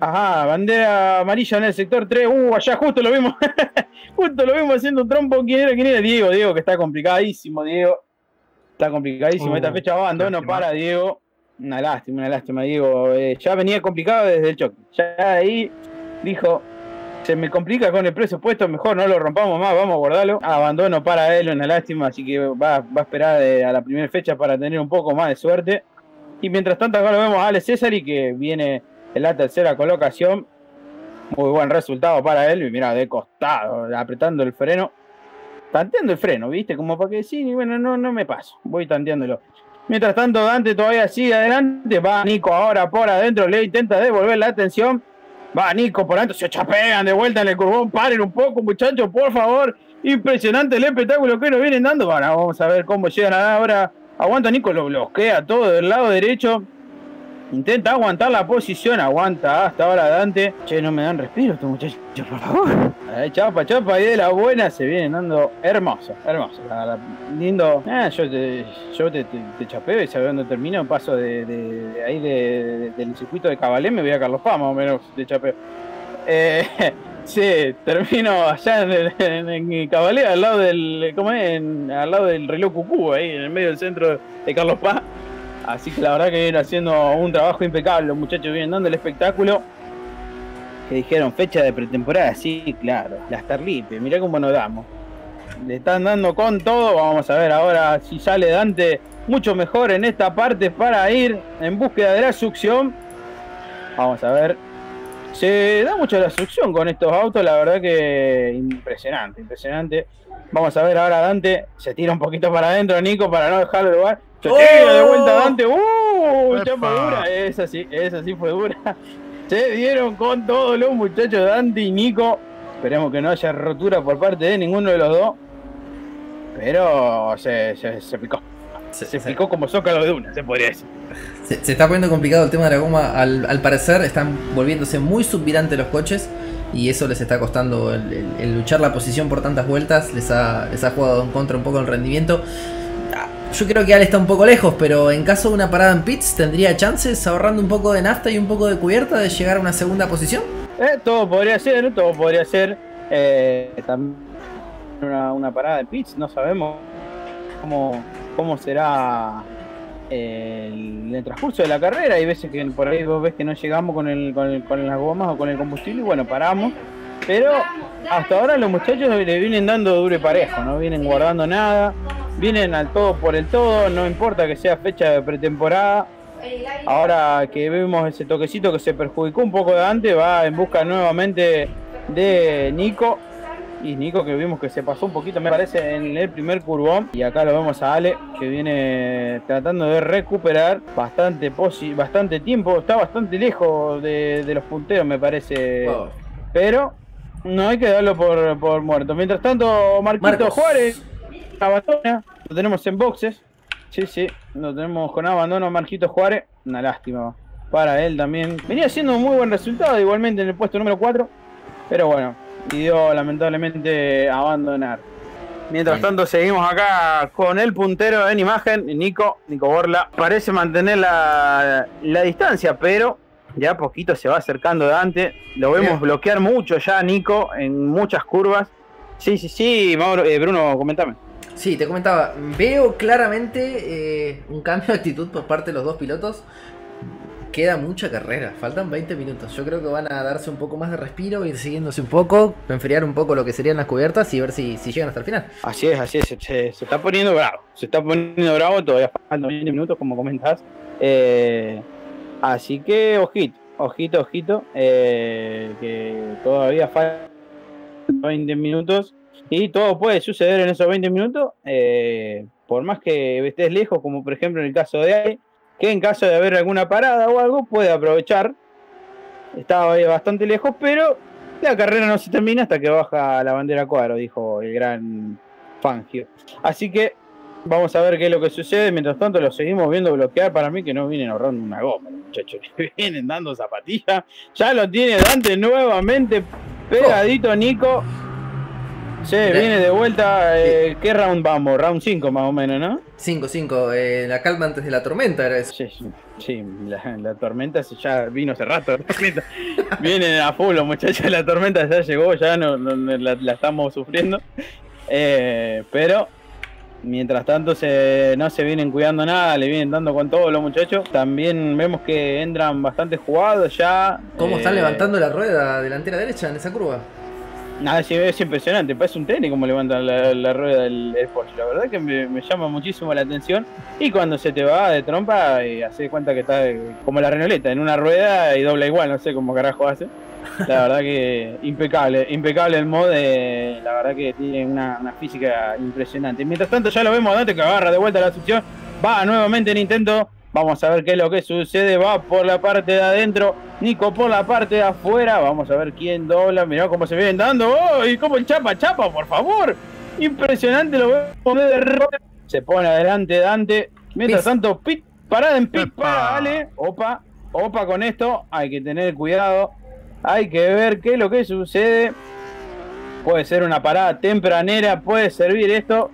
Ajá, bandera amarilla en el sector 3. Uh, allá justo lo vimos. justo lo vimos haciendo un trompo. ¿Quién era? ¿Quién era? Diego, Diego, que está complicadísimo, Diego. Está complicadísimo. Uh, Esta fecha abandono lástima. para Diego. Una lástima, una lástima, Diego. Eh, ya venía complicado desde el choque. Ya ahí dijo. Se me complica con el presupuesto, mejor no lo rompamos más, vamos a guardarlo. Abandono para él, una lástima, así que va, va a esperar eh, a la primera fecha para tener un poco más de suerte. Y mientras tanto acá lo vemos a Ale Cesari que viene en la tercera colocación. Muy buen resultado para él. Y mira, de costado, apretando el freno. Tanteando el freno, ¿viste? Como para que decir, y bueno, no, no me paso. Voy tanteándolo. Mientras tanto, Dante todavía sigue adelante. Va Nico ahora por adentro. Le intenta devolver la atención. Va Nico por adentro. Se chapean de vuelta en el curbón. Paren un poco, muchachos, por favor. Impresionante el espectáculo que nos vienen dando. Ahora vamos a ver cómo llegan ahora. Aguanta Nico, lo bloquea todo del lado derecho. Intenta aguantar la posición, aguanta hasta ahora Dante. Che, no me dan respiro estos muchachos, por favor. Ahí, chapa, chapa, y de la buena se vienen dando hermoso, hermoso. La lindo. Ah, yo te, yo te, te, te chapeo y sabes dónde termino. Paso de, de- ahí de- de- del circuito de Cabalé, me voy a Carlos Paz, más o menos, de chapeo. Eh, sí, termino allá en, el- Cabalé, al lado del. ¿Cómo es? Al lado del reloj Cucú, ahí en el medio del centro de Carlos Paz. Así que la verdad que vienen haciendo un trabajo impecable. Los muchachos vienen dando el espectáculo. Que dijeron fecha de pretemporada, sí, claro. Las Tarlipe, mirá cómo nos damos. Le están dando con todo. Vamos a ver ahora si sale Dante mucho mejor en esta parte para ir en búsqueda de la succión. Vamos a ver. Se da mucho la succión con estos autos, la verdad que impresionante, impresionante. Vamos a ver ahora Dante, se tira un poquito para adentro, Nico, para no dejarlo lugar. Se ¡Oh! tira de vuelta Dante, ¡uh! Epa. Chapa dura, esa sí, esa sí fue dura. Se dieron con todos los muchachos Dante y Nico. Esperemos que no haya rotura por parte de ninguno de los dos. Pero se, se, se picó. Se, Se se- picó como zócalo de una, se podría decir. se- se está poniendo complicado el tema de la goma. Al, al parecer están volviéndose muy subvirantes los coches. Y eso les está costando el, el- el luchar la posición por tantas vueltas. Les ha, les ha jugado en contra un poco el rendimiento. Yo creo que Ale está un poco lejos, pero en caso de una parada en pits, ¿tendría chances ahorrando un poco de nafta y un poco de cubierta de llegar a una segunda posición? Eh, todo podría ser, todo podría ser. Eh, también una, parada de pits, no sabemos cómo, cómo será eh, el, el transcurso de la carrera. Hay veces que por ahí vos ves que no llegamos con, el, con, el- con las gomas o con el combustible y bueno, paramos. Pero hasta ahora los muchachos le vienen dando duro y parejo, no vienen guardando nada, vienen al todo por el todo, no importa que sea fecha de pretemporada. Ahora que vemos ese toquecito que se perjudicó un poco de antes, va en busca nuevamente de Nico. Y Nico que vimos que se pasó un poquito, me parece, en el primer curvón. Y acá lo vemos a Ale que viene tratando de recuperar bastante, posi- bastante tiempo. Está bastante lejos de, de los punteros, me parece. Pero no hay que darlo por, por muerto. Mientras tanto, Marquito Marcos. Juárez abandona. Lo tenemos en boxes. Sí, sí, lo tenemos con abandono Marquito Juárez. Una lástima para él también. Venía haciendo un muy buen resultado, igualmente en el puesto número 4. Pero bueno, pidió lamentablemente abandonar. Mientras tanto, seguimos acá con el puntero en imagen, Nico, Nico Borla. Parece mantener la, la distancia, pero ya poquito se va acercando Dante. Lo vemos Bien. bloquear mucho ya, Nico, en muchas curvas. Sí, sí, sí, Mauro, eh, Bruno, comentame. Sí, te comentaba, veo claramente eh, un cambio de actitud por parte de los dos pilotos. Queda mucha carrera, faltan 20 minutos. Yo creo que van a darse un poco más de respiro, ir siguiéndose un poco, enfriar un poco lo que serían las cubiertas y ver si, si llegan hasta el final. Así es, así es, se, está poniendo bravo, se está poniendo bravo, todavía faltan 20 minutos como comentás. Eh, así que ojito, ojito, ojito, eh, que todavía faltan 20 minutos y todo puede suceder en esos 20 minutos, eh, por más que estés lejos, como por ejemplo en el caso de ahí, que en caso de haber alguna parada o algo puede aprovechar. Estaba bastante lejos, pero la carrera no se termina hasta que baja la bandera cuadro, dijo el gran Fangio. Así que vamos a ver qué es lo que sucede. Mientras tanto, lo seguimos viendo bloquear. Para mí, que no vienen ahorrando una goma, muchachos. Vienen dando zapatillas. Ya lo tiene Dante nuevamente pegadito, Nico. Sí, viene de vuelta. eh, ¿Qué round vamos? Round 5 más o menos, ¿no? 5-5, eh, la calma antes de la tormenta era eso. Sí, sí, la, la tormenta ya vino hace rato. Vienen a full los muchachos, la tormenta ya llegó, ya no, no- no la, la estamos sufriendo. Eh, pero mientras tanto se, no se vienen cuidando nada, le vienen dando con todos los muchachos. También vemos que entran bastante jugados ya. ¿Cómo están levantando la rueda delantera derecha en esa curva? Nada, es impresionante, parece un tenis como levantan la, rueda del, del Porsche. La verdad que me, llama muchísimo la atención. Y cuando se te va de trompa, y hace cuenta que está eh, como la renoleta, en una rueda y dobla igual, no sé cómo carajo hace. La verdad que impecable, impecable el mod, eh, la verdad que tiene una, una física impresionante. Mientras tanto ya lo vemos Dante que agarra de vuelta la succión, va nuevamente en intento, vamos a ver qué es lo que sucede, va por la parte de adentro, Nico por la parte de afuera, vamos a ver quién dobla, mirá cómo se vienen dando, ¡oh! y cómo el chapa chapa, por favor, impresionante lo veo de se pone adelante Dante, mientras tanto, pit, parada en pit. Para Ale, opa, opa con esto, hay que tener cuidado, hay que ver qué es lo que sucede. Puede ser una parada tempranera, puede servir esto.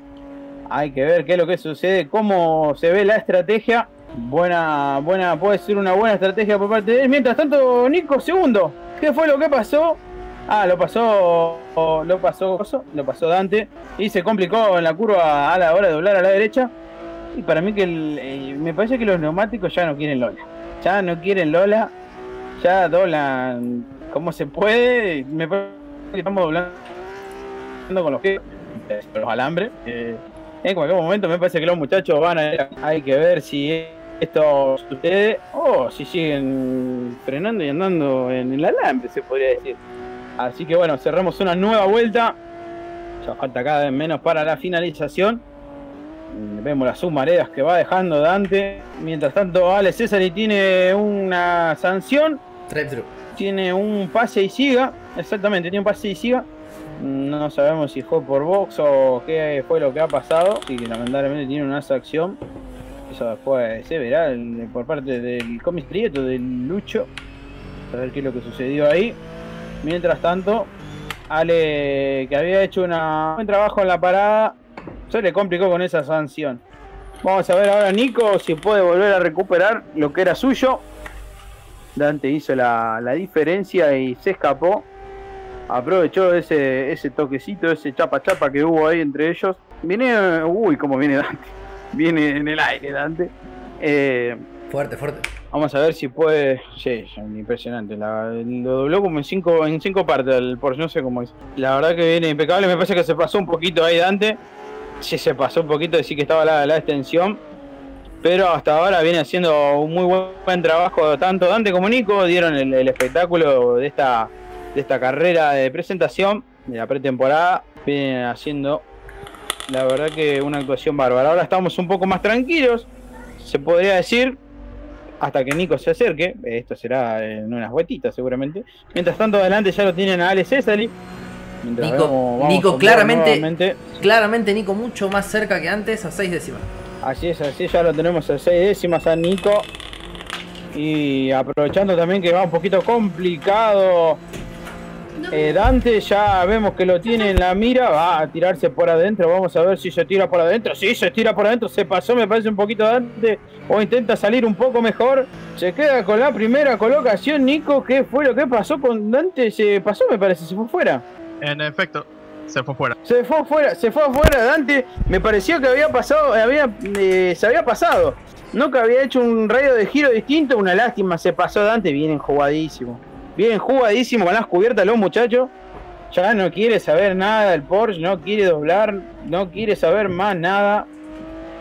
Hay que ver qué es lo que sucede, cómo se ve la estrategia. Buena, buena, puede ser una buena estrategia por parte de él. Mientras tanto, Nico, segundo. ¿Qué fue lo que pasó? Ah, lo pasó, lo pasó, lo pasó Dante y se complicó en la curva a la hora de doblar a la derecha. Y para mí que me parece que los neumáticos ya no quieren Lola. Ya no quieren Lola. Ya doblan como se puede. Me parece que estamos doblando con los, eh, con los alambres. Eh, en cualquier momento me parece que los muchachos van a... Hay que ver si esto sucede o si siguen frenando y andando en el alambre, se podría decir. Así que bueno, cerramos una nueva vuelta. Ya falta cada vez menos para la finalización. Mm, Vemos las submaredas que va dejando Dante. Mientras tanto, Ale Cesari tiene una sanción. Tiene un pase y siga. Exactamente, tiene un pase y siga. No sabemos si fue por box o qué fue lo que ha pasado. Sí, que lamentablemente tiene una sanción. Eso después se verá por parte del cómic Prieto, del Lucho. A ver qué es lo que sucedió ahí. Mientras tanto, Ale, que había hecho un buen trabajo en la parada, se le complicó con esa sanción. Vamos a ver ahora Nico si puede volver a recuperar lo que era suyo. Dante hizo la, la diferencia y se escapó. Aprovechó ese, ese toquecito, ese chapa chapa que hubo ahí entre ellos. Viene, uy, cómo viene Dante. Viene en el aire Dante. Eh, Fuerte, fuerte. Vamos a ver si puede. Sí, impresionante. La- lo dobló como en cinco, en cinco partes el Porsche, no sé cómo es. La verdad que viene impecable. Me parece que se pasó un poquito ahí Dante. Sí, se pasó un poquito, decir que estaba la, la extensión. Pero hasta ahora viene haciendo un muy buen, buen trabajo. Tanto Dante como Nico dieron el, el espectáculo de esta, de esta carrera de presentación de la pretemporada. Vienen haciendo, la verdad, que una actuación bárbara. Ahora estamos un poco más tranquilos, se podría decir hasta que Nico se acerque. Esto será en unas vueltitas seguramente. Mientras tanto, adelante ya lo tienen a Ale Cesari. Mientras Nico- vemos- vamos Nico claramente- nuevamente. Claramente Nico mucho más cerca que antes a 6 décimas. Así es, así ya lo tenemos a 6 décimas a Nico. Y aprovechando también que va un poquito complicado. Eh, Dante ya vemos que lo tiene en la mira, va a tirarse por adentro, vamos a ver si se tira por adentro, sí se tira por adentro, se pasó me parece un poquito Dante o intenta salir un poco mejor, se queda con la primera colocación Nico, ¿qué fue lo que pasó con Dante? Se pasó me parece, se fue fuera. En efecto, se fue fuera. Se fue afuera, se fue afuera Dante. Me pareció que había pasado, había, eh, se había pasado. No que había hecho un radio de giro distinto, una lástima, se pasó Dante, vienen jugadísimo. Vienen jugadísimo con las cubiertas los muchachos. Ya no quiere saber nada del Porsche, no quiere doblar, no quiere saber más nada.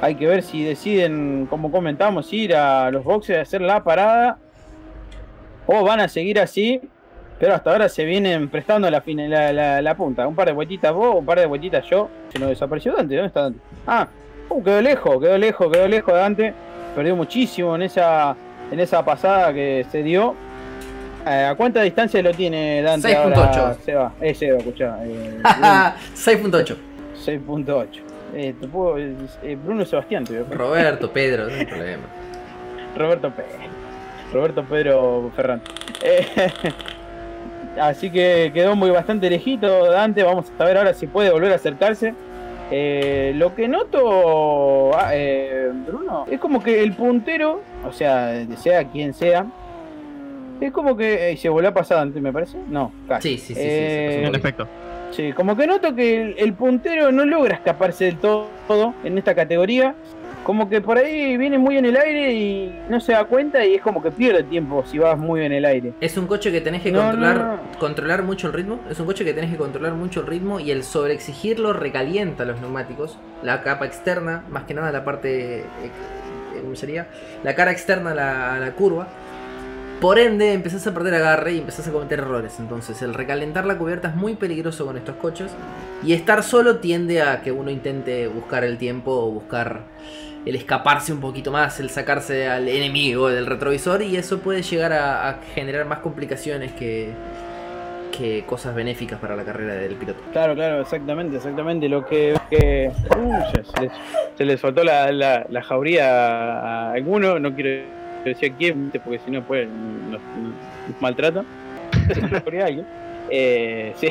Hay que ver si deciden, como comentamos, ir a los boxes a hacer la parada. O van a seguir así. Pero hasta ahora se vienen prestando la punta. Un par de vueltitas vos, un par de vueltitas yo. Se nos desapareció Dante. ¿Dónde está Dante? Ah, uh, quedó lejos, quedó lejos, quedó lejos Dante. Perdió muchísimo en esa, en esa pasada que se dio. Eh, ¿A cuánta distancia lo tiene Dante 6.8. ahora? Seba, eh, Seba, escuchá. eh, 6.8. 6.8. Eh, puedo- eh, Bruno Sebastián, te voy a poner. Roberto, Pedro, no hay problema. Roberto Pedro. Roberto Pedro Ferran. Eh, Así que quedó muy bastante lejito Dante. Vamos a ver ahora si puede volver a acercarse. Eh, lo que noto, ah, eh, Bruno, es como que el puntero, o sea, sea quien sea, es como que eh, se volvió a pasar antes, me parece. No, casi. Sí, sí, sí. sí, Eh, En efecto. Sí, como que noto que el, el puntero no logra escaparse del todo en esta categoría. Como que por ahí viene muy en el aire y no se da cuenta y es como que pierde tiempo si vas muy en el aire. Es un coche que tenés que No, controlar, no, no. controlar mucho el ritmo. Es un coche que tenés que controlar mucho el ritmo y el sobreexigirlo recalienta los neumáticos. La capa externa, más que nada la parte, eh, ¿cómo sería? La cara externa a la, a la curva. Por ende, empezás a perder agarre y empezás a cometer errores. Entonces, el recalentar la cubierta es muy peligroso con estos coches. Y estar solo tiende a que uno intente buscar el tiempo o buscar el escaparse un poquito más, el sacarse al enemigo del retrovisor. Y eso puede llegar a, generar más complicaciones que, cosas benéficas para la carrera del piloto. Claro, claro, exactamente, exactamente. Lo que. que uh, se, les, se la, la jauría a alguno, no quiero decir quién, ¿viste? porque si no, pues nos, nos maltrata. Eh, sí,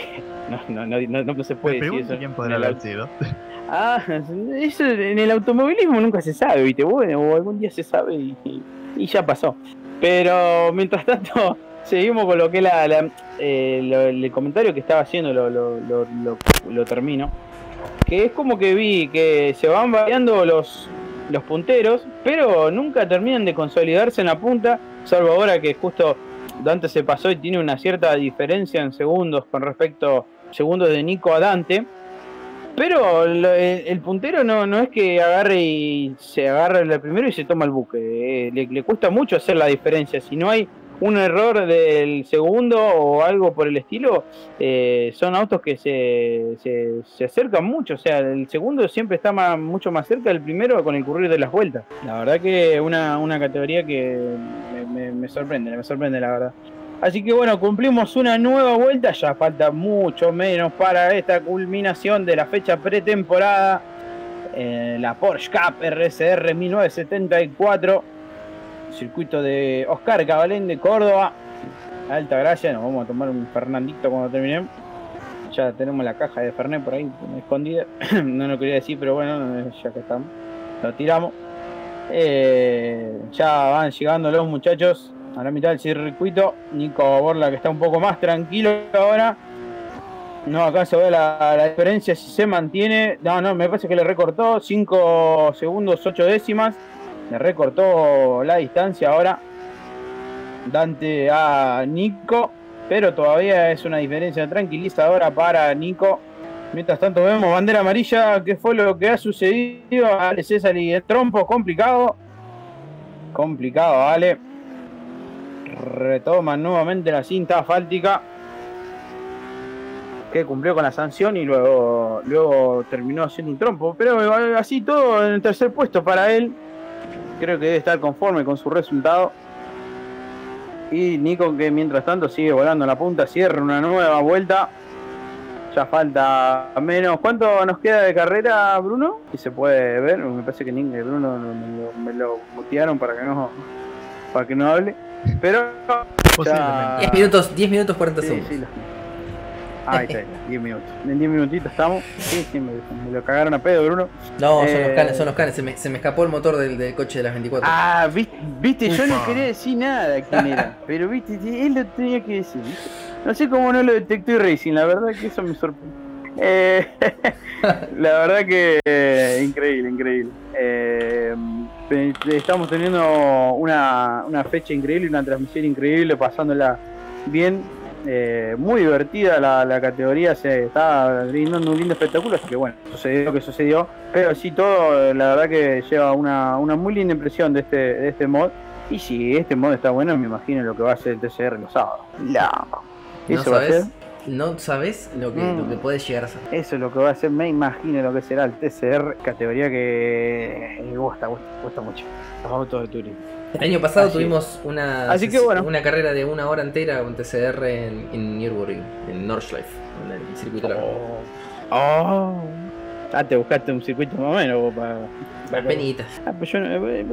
no, no, no, no, se puede decir eso. quién podrá haber sido. Ah, eso en el automovilismo nunca se sabe, ¿viste? Bueno, o algún día se sabe y, y- y ya pasó. Pero mientras tanto, seguimos con lo que la, la- eh, lo- el comentario que estaba haciendo, lo- lo termino. Que es como que vi que se van variando los, los punteros, pero nunca terminan de consolidarse en la punta, salvo ahora que justo Dante se pasó y tiene una cierta diferencia en segundos con respecto segundos de Nico a Dante. Pero lo- el, puntero no, no es que agarre y se agarre el primero y se toma el buque. eh, le cuesta mucho hacer la diferencia. Si no hay un error del segundo o algo por el estilo, eh, son autos que se, se, se acercan mucho. O sea, el segundo siempre está más- mucho más cerca del primero con el currir de las vueltas. La verdad que una, una categoría que me, sorprende, me sorprende la verdad. Así que bueno, cumplimos una nueva vuelta, ya falta mucho menos para esta culminación de la fecha pretemporada. Eh, la Porsche Cup RSR 1974, circuito de Oscar Cabalén de Córdoba. Alta gracia, nos vamos a tomar un Fernandito cuando terminemos. Ya tenemos la caja de Fernet por ahí escondida. no lo quería decir, pero bueno, ya que estamos. Lo tiramos. Eh, ya van llegando los muchachos a la mitad del circuito. Nico Borla que está un poco más tranquilo ahora. No, acá se ve la, la diferencia si se mantiene. No, no, me parece que le recortó 5 segundos 8 décimas. Le recortó la distancia ahora. Dante a Nico. Pero todavía es una diferencia tranquilizadora para Nico. Mientras tanto vemos bandera amarilla. ¿Qué fue lo que ha sucedido? Ale César y el trompo. Complicado. Complicado, vale. Retoman nuevamente la cinta asfáltica. Que cumplió con la sanción y luego, luego terminó haciendo un trompo. Pero eh, así todo en el tercer puesto para él. Creo que debe estar conforme con su resultado. Y Nico que mientras tanto sigue volando en la punta, cierra una nueva vuelta. Ya falta menos. ¿Cuánto nos queda de carrera, Bruno? Si se puede ver, me parece que Nick- Bruno me lo, me lo mutearon para que no para que no hable. Pero Posiblemente. 10 minutos, 10 minutos 40 sí, segundos. sí, ahí está, 10 minutos. En 10 minutitos estamos. Sí, sí, me, me lo cagaron a pedo, Bruno. No, son Eh, los canes, son los canes. Se me, se me escapó el motor del, del coche de las 24. Ah, viste, viste yo no quería decir nada quién era, pero viste, él lo tenía que decir. No sé cómo no lo detectó y Racing, la verdad que eso me sorprende. Eh, la verdad que eh, increíble, increíble. Eh, estamos teniendo una, una fecha increíble, una transmisión increíble, pasándola bien. Eh, muy divertida la, la categoría, se está brindando un lindo espectáculo, así que bueno, sucedió lo que sucedió. Pero sí todo, la verdad que lleva una, una muy linda impresión de este, de este mod. Y si este mod está bueno, me imagino lo que va a ser el TCR los sábados. No Eso va a ser. sabes, no sabes lo que, Mm. lo que puede llegar a ser. Eso es lo que va a ser, me imagino lo que será el TCR, categoría que eh, gusta, gusta, gusta mucho. Los autos de turismo. El año pasado Así tuvimos una, Así que bueno. una carrera de una hora entera con TCR en, en Nürburgring, en Nordschleife, en el circuito largo. Oh. Ah, te buscaste un circuito más o menos vos para. para- Penitas. Ah, pues yo eh,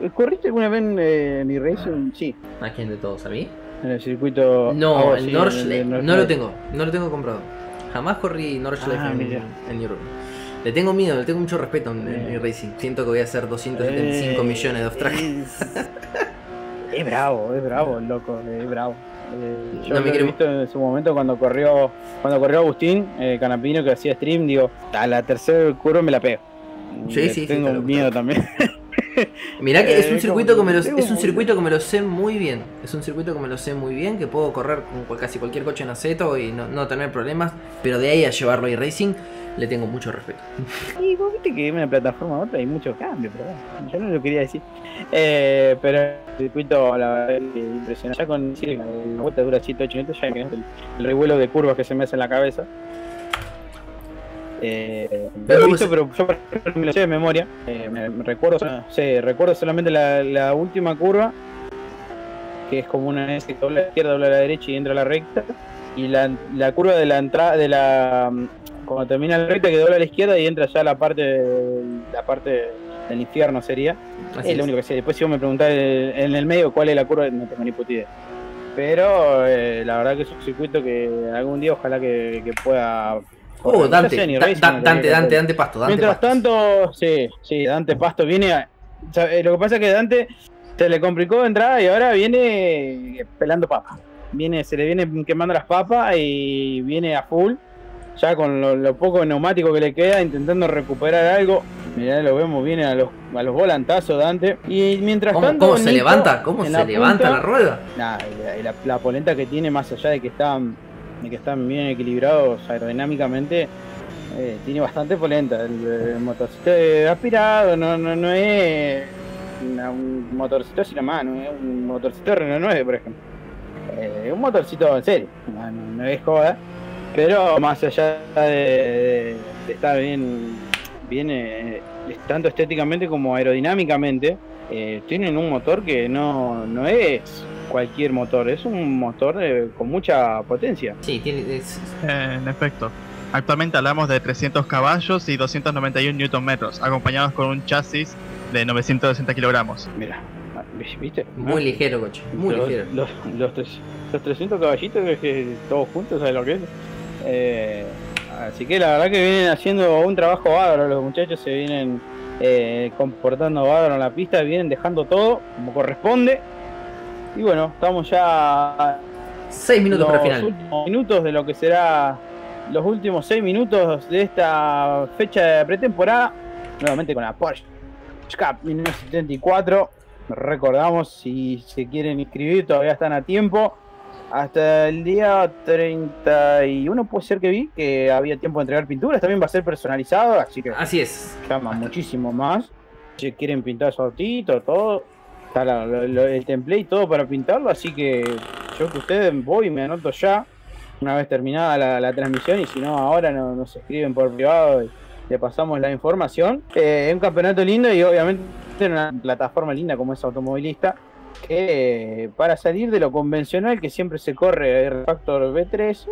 eh, ¿Corriste alguna vez en eh, mi racing? Sí. ¿A quién de todos? ¿A mí? En el circuito. No, ah, el sí, Nordschleife el no lo tengo, no lo tengo comprado. Jamás corrí Nordschleife Ah, en, en Nürburgring. Le tengo miedo, le tengo mucho respeto en, en Eh. racing. Siento que voy a hacer 275 Eh, millones de off track. Es, es bravo, es bravo el loco, es bravo. Eh, yo No me lo he visto en su momento cuando corrió cuando corrió Agustín eh, Canapino que hacía stream, digo, a la tercera curva me la pego. Sí, sí, sí, Tengo miedo también. Mirá que es un Eh, circuito que como- me lo, es un circuito que me lo sé muy bien. Es un circuito que me lo sé muy bien, que puedo correr con casi cualquier coche en aceto y no, no tener problemas. Pero de ahí a llevarlo a racing le tengo mucho respeto. Y vos viste que de una plataforma a otra hay muchos cambios, pero bueno, yo no lo quería decir. Eh, pero el circuito, la verdad, es impresionante. Ya con la vuelta dura 7 8 minutos, ya que el, el revuelo de curvas que se me hace en la cabeza. Eh, lo he visto, pero yo me lo sé de memoria. Eh, me, me recuerdo, sí, recuerdo solamente la, la última curva, que es como una S que dobla a la izquierda, dobla a la derecha y entra a la recta. Y la, la curva de la entrada, de la cuando termina la recta que dobla a la izquierda y entra ya a la parte de- la parte del infierno sería. Así es lo único que sé. Después si vos me preguntás en el medio cuál es la curva, no tengo ni puta idea. Pero eh, la verdad que es un circuito que algún día ojalá que, que pueda. Oh. Ya Dante, racing, Dante, Dante, cosa. Dante Pasto, Dante Mientras Pasto. tanto, sí, sí, Dante Pasto viene a- o sea, eh, lo que pasa es que Dante se le complicó de entrada y ahora viene eh, pelando papas. Viene, se le viene quemando las papas y viene a full, ya con lo, lo poco neumático que le queda, intentando recuperar algo. Mirá, lo vemos, viene a los, a los volantazos Dante. Y mientras ¿Cómo, tanto. cómo se levanta? ¿Cómo se la levanta punta- la rueda? Nah, la, la- la polenta que tiene, más allá de que están, que están bien equilibrados aerodinámicamente, eh, tiene bastante polenta. El, el motorcito de aspirado no, no, no es un motorcito sin la mano, es un motorcito Renault 9, por ejemplo. Eh, un motorcito en serio, no, es joda, pero más allá de estar bien, bien eh, tanto estéticamente como aerodinámicamente, eh, tienen un motor que no, no es cualquier motor, es un motor eh, con mucha potencia. Sí, tiene, es- En efecto. Actualmente hablamos de 300 caballos y 291 newton metros, acompañados con un chasis de 960 kilogramos. Mira, ¿viste? muy ligero, coche. Muy los, ligero. Los, los, tres- los 300 caballitos que- que todos juntos, ¿sabes lo que es? Eh, así que la verdad que vienen haciendo un trabajo bárbaro, los muchachos se vienen eh, comportando bárbaro en la pista, vienen dejando todo como corresponde. Y bueno, estamos ya 6 minutos para el los final. últimos minutos de lo que será los últimos 6 minutos de esta fecha de pretemporada. Nuevamente con la Porsche Cup 1974. Recordamos, si se quieren inscribir, todavía están a tiempo. Hasta el día 31 puede ser que vi que había tiempo de entregar pinturas. También va a ser personalizado, así que Así es. llama muchísimo más. Si quieren pintar su autito, todo, está la- lo- lo- el template todo para pintarlo, así que yo que ustedes voy y me anoto ya, una vez terminada la, la transmisión, y si no, ahora no- nos escriben por privado y le pasamos la información. Eh, es un campeonato lindo y obviamente en una plataforma linda como es automovilista, que eh, para salir de lo convencional que siempre se corre el Factor B3, eh,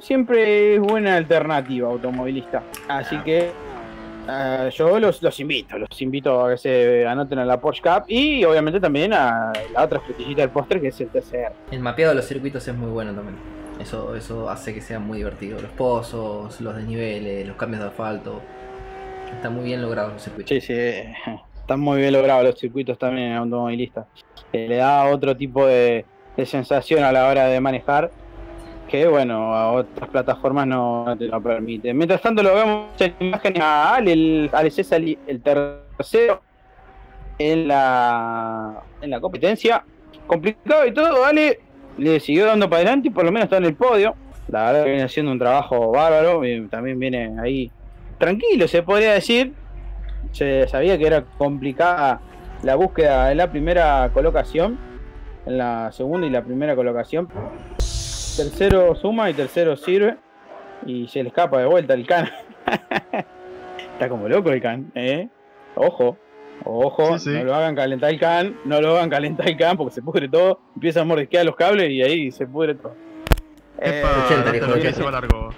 siempre es buena alternativa automovilista. Así que Ah, yo los, los invito, los invito a que se anoten a la Porsche Cup y obviamente también a la otra frutillita del postre que es el TCR. El mapeado de los circuitos es muy bueno también. Eso, eso hace que sea muy divertido. Los pozos, los desniveles, los cambios de asfalto. Está muy bien logrado los circuitos. Sí, sí, están muy bien logrados los circuitos también en automovilista. Eh, le da otro tipo de, sensación a la hora de manejar que, bueno, a otras plataformas no, te lo permiten. Mientras tanto lo vemos en imágenes a Ale, el, Ale César, el tercero en la, en la competencia. Complicado y todo, Ale le siguió dando para adelante y por lo menos está en el podio. La verdad que viene haciendo un trabajo bárbaro. y también viene ahí tranquilo, se podría decir. Se sabía que era complicada la búsqueda en la primera colocación, en la segunda y la primera colocación. Tercero suma y tercero sirve. Y se le escapa de vuelta el can. Está como loco el can, ¿eh? Ojo, ojo, Sí, sí. no lo hagan calentar el can, no lo hagan calentar el can porque se pudre todo, empieza a mordisquear los cables y ahí se pudre todo. Eh, Epa, 80, Dante, dijo lo que 80. se va largo.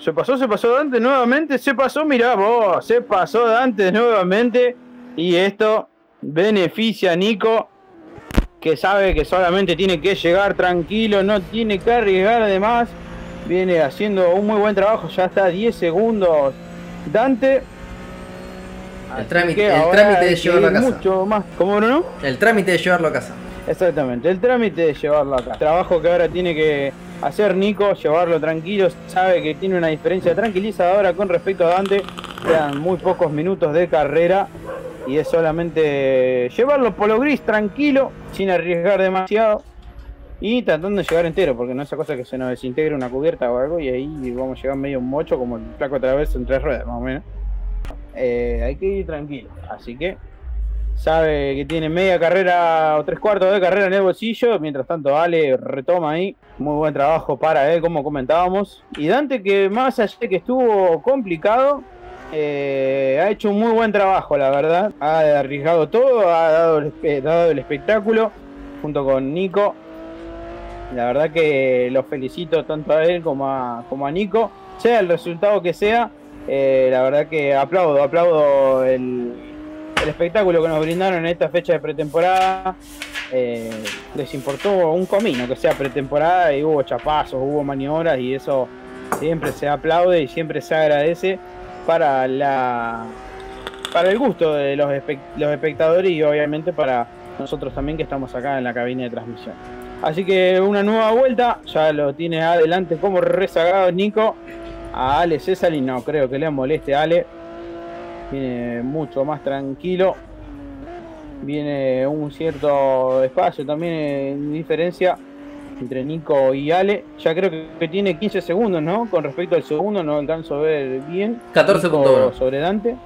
Se pasó, se pasó Dante nuevamente, se pasó, mirá vos, se pasó Dante nuevamente y esto beneficia a Nico que sabe que solamente tiene que llegar tranquilo, no tiene que arriesgar además. Viene haciendo un muy buen trabajo, ya está a 10 segundos Dante. El trámite- el trámite de llevarlo a casa. Mucho más. ¿Cómo Bruno? El trámite de llevarlo a casa. Exactamente, el trámite de llevarlo acá. Trabajo que ahora tiene que hacer Nico, llevarlo tranquilo. Sabe que tiene una diferencia tranquilizadora con respecto a Dante. Quedan muy pocos minutos de carrera y es solamente llevarlo por lo gris tranquilo, sin arriesgar demasiado. Y tratando de llegar entero, porque no es esa cosa que se nos desintegre una cubierta o algo y ahí vamos a llegar medio mocho como el otra vez en tres ruedas, más o menos. Eh, hay que ir tranquilo. Así que sabe que tiene media carrera o tres cuartos de carrera en el bolsillo. Mientras tanto, Ale retoma ahí. Muy buen trabajo para él, como comentábamos. Y Dante, que más allá que estuvo complicado, eh, ha hecho un muy buen trabajo, la verdad. Ha arriesgado todo, ha dado el, espectáculo junto con Nico. La verdad que los felicito tanto a él como a, Nico. Sea el resultado que sea, eh, la verdad que aplaudo, aplaudo el, el espectáculo que nos brindaron en esta fecha de pretemporada. Eh, les importó un comino que sea pretemporada y hubo chapazos, hubo maniobras y eso siempre se aplaude y siempre se agradece para la para el gusto de los, los espectadores y obviamente para nosotros también que estamos acá en la cabina de transmisión. Así que una nueva vuelta, ya lo tiene adelante como rezagado Nico. A Ale César y no creo que le moleste a Ale. Viene mucho más tranquilo. Viene un cierto espacio también en diferencia entre Nico y Ale. Ya creo que, tiene 15 segundos, ¿no? Con respecto al segundo, no alcanzo a ver bien. 14.1. Nico sobre Dante.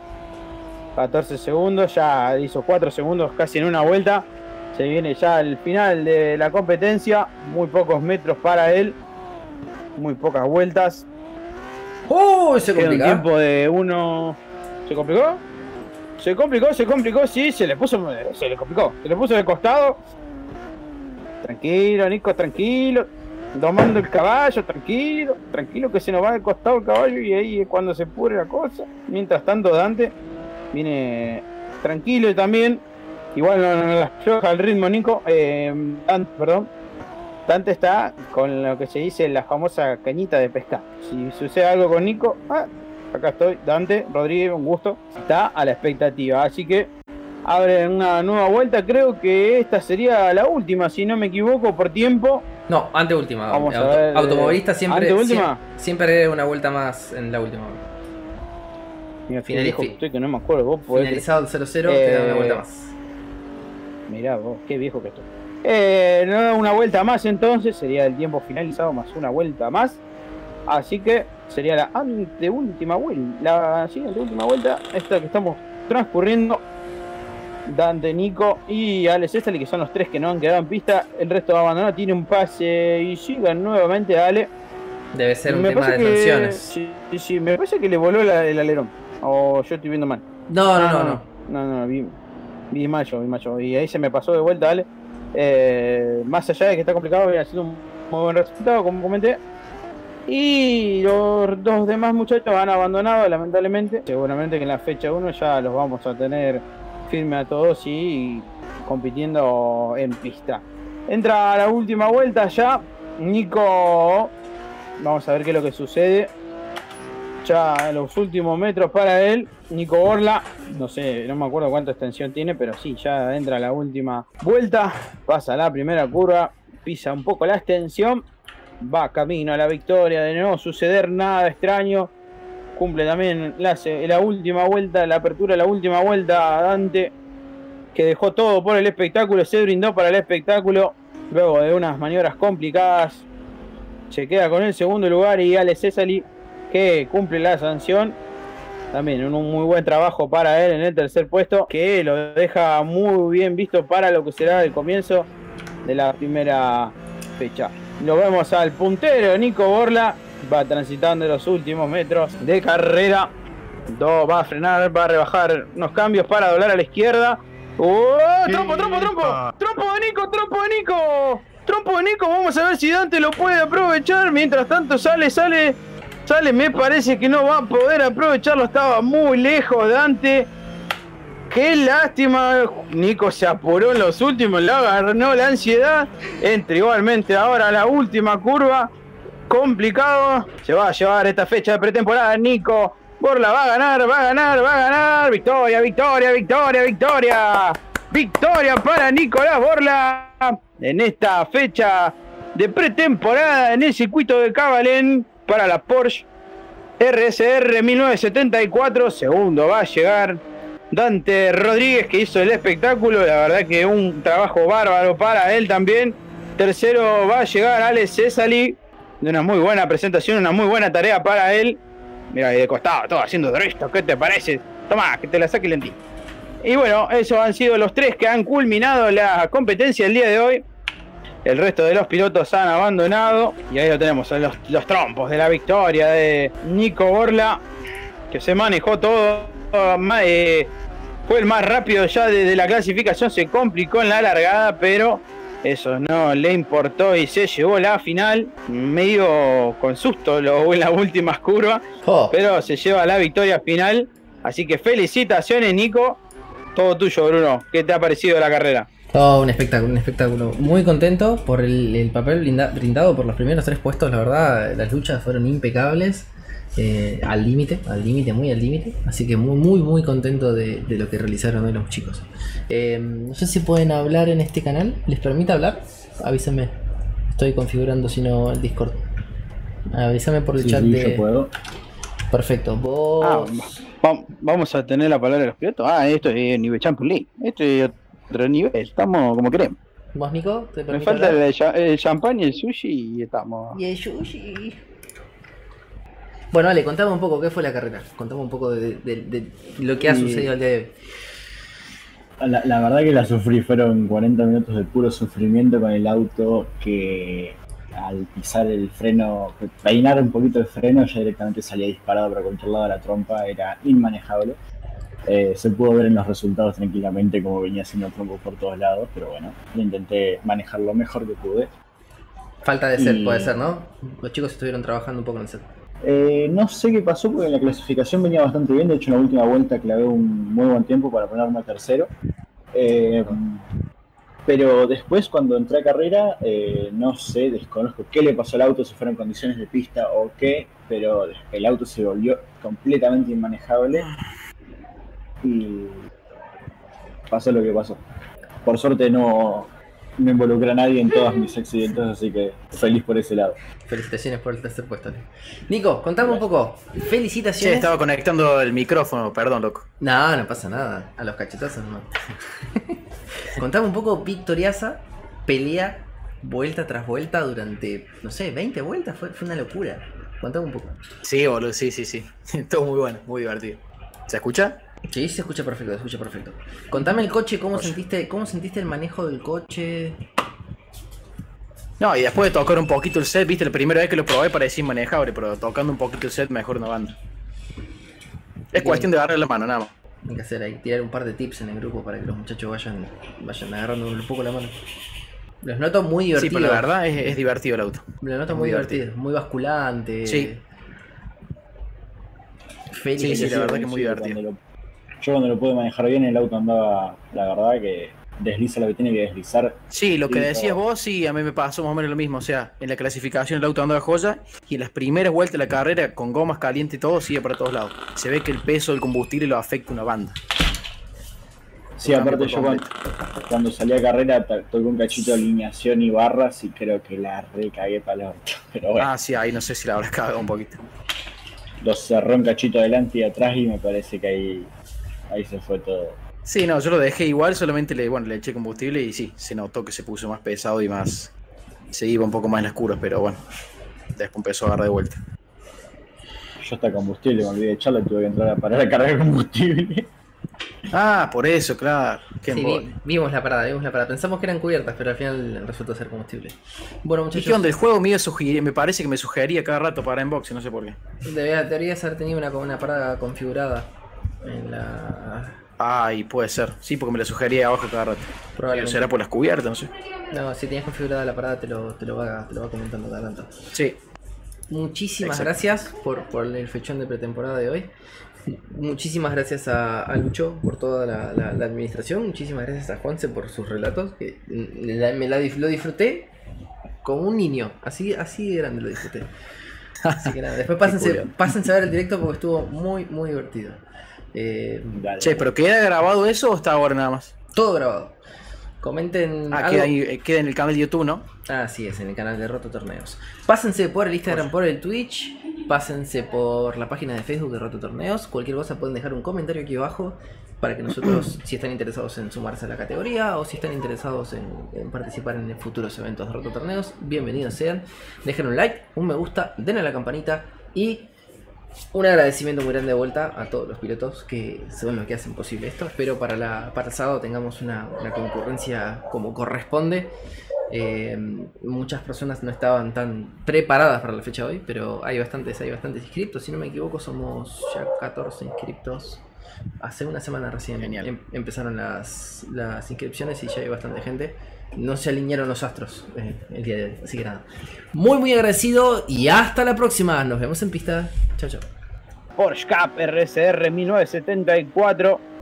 14 segundos, ya hizo 4 segundos casi en una vuelta. Se viene ya el final de la competencia. Muy pocos metros para él. Muy pocas vueltas. ¡Oh! Se complica. tiempo de uno. ¿Se complicó? Se complicó, se complicó, sí, se le puso. Se le complicó. Se le puso de costado. Tranquilo, Nico, tranquilo. Domando el caballo, tranquilo. Tranquilo que se nos va de costado el caballo y ahí es cuando se pure la cosa. Mientras tanto, Dante viene tranquilo también. Igual no, no le afloja el ritmo, Nico. Eh, Dante, perdón. Dante está con lo que se dice la famosa cañita de pesca. Si sucede algo con Nico, ah, acá estoy, Dante, Rodríguez, un gusto. Está a la expectativa, así que abre una nueva vuelta. Creo que esta sería la última, si no me equivoco, por tiempo. No, anteúltima. Vamos a ver, automovilista siempre. ¿anteúltima? siem- Siempre agrega una vuelta más en la última. Mira, qué Finaliz- viejo que estoy que no me acuerdo. Vos podés Finalizado el 0-0, te da una Eh, vuelta más. Mirá vos, qué viejo que estoy. Eh, no, una vuelta más entonces, sería el tiempo finalizado más una vuelta más. Así que sería la anteúltima vuelta. La siguiente última vuelta, esta que estamos transcurriendo. Dante, Nico y Alex Esteli, que son los tres que no han quedado en pista. El resto abandonado, tiene un pase y llega nuevamente Ale. Debe ser un me tema de que, tensiones. sí, sí, me parece que le voló la- el alerón. O yo estoy viendo mal. No, no, no, no. No, no, no, vi, vi mal yo, vi mal yo. Y ahí se me pasó de vuelta, Ale. Eh, más allá de que está complicado, viene haciendo un muy buen resultado, como comenté. Y los dos demás muchachos han abandonado, lamentablemente. Seguramente que en la fecha 1 ya los vamos a tener firme a todos y compitiendo en pista. Entra a la última vuelta ya. Nico. Vamos a ver qué es lo que sucede. Ya los últimos metros para él. Nico Borla. No sé, no me acuerdo cuánta extensión tiene, pero sí, ya entra a la última vuelta. Pasa la primera curva. Pisa un poco la extensión. Va camino a la victoria. De no suceder nada extraño. Cumple también la, la última vuelta, la apertura, la última vuelta a Dante. Que dejó todo por el espectáculo. Se brindó para el espectáculo. Luego de unas maniobras complicadas. Se queda con el segundo lugar y Ale Cesali que cumple la sanción. También un, muy buen trabajo para él en el tercer puesto, que lo deja muy bien visto para lo que será el comienzo de la primera fecha. Lo vemos al puntero Nico Borla, va transitando los últimos metros de carrera. Do- va a frenar, va a rebajar unos cambios para doblar a la izquierda. ¡Oh! ¡Trompo, trompo, trompo! ¡Trompo de Nico, trompo de Nico! ¡Trompo de Nico! Vamos a ver si Dante lo puede aprovechar. Mientras tanto sale, sale, sale. Me parece que no va a poder aprovecharlo. Estaba muy lejos Dante. qué lástima. Nico se apuró en los últimos, le agarró la ansiedad. Entra igualmente ahora a la última curva. Complicado. Se va a llevar esta fecha de pretemporada. Nico Borla va a ganar, va a ganar, va a ganar. Victoria, victoria, victoria, victoria. Victoria para Nicolás Borla en esta fecha de pretemporada en el circuito de Cabalén para la Porsche RSR 1974. Segundo va a llegar Dante Rodríguez que hizo el espectáculo. La verdad que un trabajo bárbaro para él también. Tercero va a llegar Alex Cesali. De una muy buena presentación, una muy buena tarea para él. Mira, ahí de costado, todo haciendo resto. ¿Qué te parece? Toma, que te la saque lentí. Y bueno, esos han sido los tres que han culminado la competencia el día de hoy. El resto de los pilotos han abandonado. Y ahí lo tenemos, los, los trompos de la victoria de Nico Borla, que se manejó todo. Eh, fue el más rápido ya desde la clasificación, se complicó en la largada, pero eso no le importó y se llevó la final, medio con susto lo, en las últimas curvas, Oh. pero se lleva la victoria final. Así que felicitaciones, Nico. Todo tuyo, Bruno. ¿Qué te ha parecido la carrera? Oh, un espectáculo, un espectáculo. Muy contento por el, el papel brinda- brindado por los primeros tres puestos, la verdad, las luchas fueron impecables. Eh, al límite, al límite, muy al límite. Así que muy, muy, muy contento de, de lo que realizaron hoy los chicos. Eh, no sé si pueden hablar en este canal. ¿Les permite hablar? Avísenme. Estoy configurando si no el Discord. Avísame por el Sí, chat sí, de. yo puedo. Perfecto. Vos. Ah, va- vamos a tener la palabra de los pilotos. Ah, esto es nivel Champions League. Esto es otro nivel. Estamos como queremos. ¿Vos, Nico? ¿Te Me permite falta hablar? el, el champán y el sushi y estamos. Y el sushi. Bueno, vale, contame un poco qué fue la carrera. Contame un poco de, de- de lo que ha sucedido al día de hoy. La, la verdad que la sufrí, fueron 40 minutos de puro sufrimiento con el auto que al pisar el freno, peinar un poquito el freno, ya directamente salía disparado para cualquier lado de la trompa, era inmanejable. Eh, se pudo ver en los resultados tranquilamente como venía haciendo trompo por todos lados, pero bueno, intenté manejar lo mejor que pude. Falta de set, Y- puede ser, ¿no? Los chicos estuvieron trabajando un poco en el set. Eh, no sé qué pasó porque en la clasificación venía bastante bien. De hecho, en la última vuelta clavé un muy buen tiempo para ponerme a tercero. Eh, pero después, cuando entré a carrera, eh, no sé, desconozco qué le pasó al auto, si fueron condiciones de pista o qué, pero el auto se volvió completamente inmanejable y pasó lo que pasó. Por suerte no, no involucré a nadie en todos mis accidentes, así que feliz por ese lado. Felicitaciones por el tercer puesto. Nico, contame un poco. Felicitaciones. estaba conectando el micrófono, perdón, loco. No, no pasa nada. A los cachetazos no. contame un poco victoriasa, pelea, vuelta tras vuelta durante, no sé, 20 vueltas. Fue, fue una locura. Contame un poco. Sí, boludo, sí, sí, sí. Todo muy bueno, muy divertido. ¿Se escucha? Sí, se escucha perfecto, se escucha perfecto. Contame el coche, cómo sentiste, cómo sentiste el manejo del coche. No, y después de tocar un poquito el set, viste, la primera vez que lo probé parecía inmanejable, pero tocando un poquito el set mejor una banda. Es cuestión de darle la mano, nada más. Hay que hacer ahí, tirar un par de tips en el grupo para que los muchachos vayan, vayan agarrando un poco la mano. Los noto muy Sí, divertidos. pero la verdad es, es divertido el auto. Los noto muy, muy divertidos, divertido. muy basculante. Sí. Feliz. Sí, sí, la verdad que muy cuando divertido. Yo cuando lo pude manejar bien, el auto andaba, la verdad, que desliza lo que tiene que deslizar. Sí, lo que decías vos, sí, a mí me pasó más o menos lo mismo. O sea, en la clasificación el auto andaba joya y en las primeras vueltas de la carrera, con gomas calientes y todo, sigue para todos lados. Se ve que el peso del combustible lo afecta una banda. Sí, aparte yo cuando, cuando salí a carrera to- toqué un cachito de alineación y barras y creo que la recagué para el orto. Pero bueno, Ah, sí, ahí no sé si la habrás cagado un poquito. lo cerró un cachito adelante y atrás y me parece que ahí, ahí se fue todo. Sí, no, yo lo dejé igual, solamente le, bueno, le eché combustible y sí, se notó que se puso más pesado y más. Se iba un poco más en las curas, pero bueno. Después empezó a agarrar de vuelta. Yo hasta combustible, me olvidé de echarlo y tuve que entrar a parar a cargar combustible. Ah, por eso, claro. Qué Sí, vi- vimos la parada, vimos la parada. Pensamos que eran cubiertas, pero al final resultó ser combustible. Bueno, ¿Y muchachos, qué onda? El juego mío me parece que me sugería cada rato para en boxe, no sé por qué. deberías haber tenido una, una parada configurada en la. Ay, puede ser. Sí, porque me lo sugería abajo cada rato. Probablemente. será por las cubiertas, no sé. No, si tenías configurada la parada, te lo, te lo, va, te lo va comentando cada tanto. Sí. muchísimas Exacto. gracias por, por el fechón de pretemporada de hoy. Muchísimas gracias a, a Lucho por toda la, la- la administración. Muchísimas gracias a Juanse por sus relatos. Que la- me lo disfruté como un niño. Así, así de grande lo disfruté. Así que nada, después pásense, pásense a ver el directo porque estuvo muy, muy divertido. Eh. Che, pero ¿queda grabado eso o está ahora nada más? todo grabado. Comenten Ah, algo. queda, ahí- eh, queda en el canal de YouTube, ¿no? Así es, en el canal de Roto Torneos. Pásense por el Instagram, por el Twitch, pásense por la página de Facebook de Roto Torneos. Cualquier cosa pueden dejar un comentario aquí abajo para que nosotros, si están interesados en sumarse a la categoría o si están interesados en, en participar en futuros eventos de Roto Torneos, bienvenidos sean. Dejen un like, un me gusta, denle a la campanita y un agradecimiento muy grande de vuelta a todos los pilotos que son los que hacen posible esto. Espero para, la, para el sábado tengamos una, una concurrencia como corresponde. Eh, muchas personas no estaban tan preparadas para la fecha de hoy, pero hay bastantes, hay bastantes inscriptos. Si no me equivoco, somos ya 14 inscriptos. Hace una semana recién Genial. em- empezaron las, las inscripciones y ya hay bastante gente. No se alinearon los astros eh, el día de hoy, así que nada. Muy, muy agradecido y hasta la próxima. Nos vemos en pista. Chao, chao. Porsche Cup RSR 1974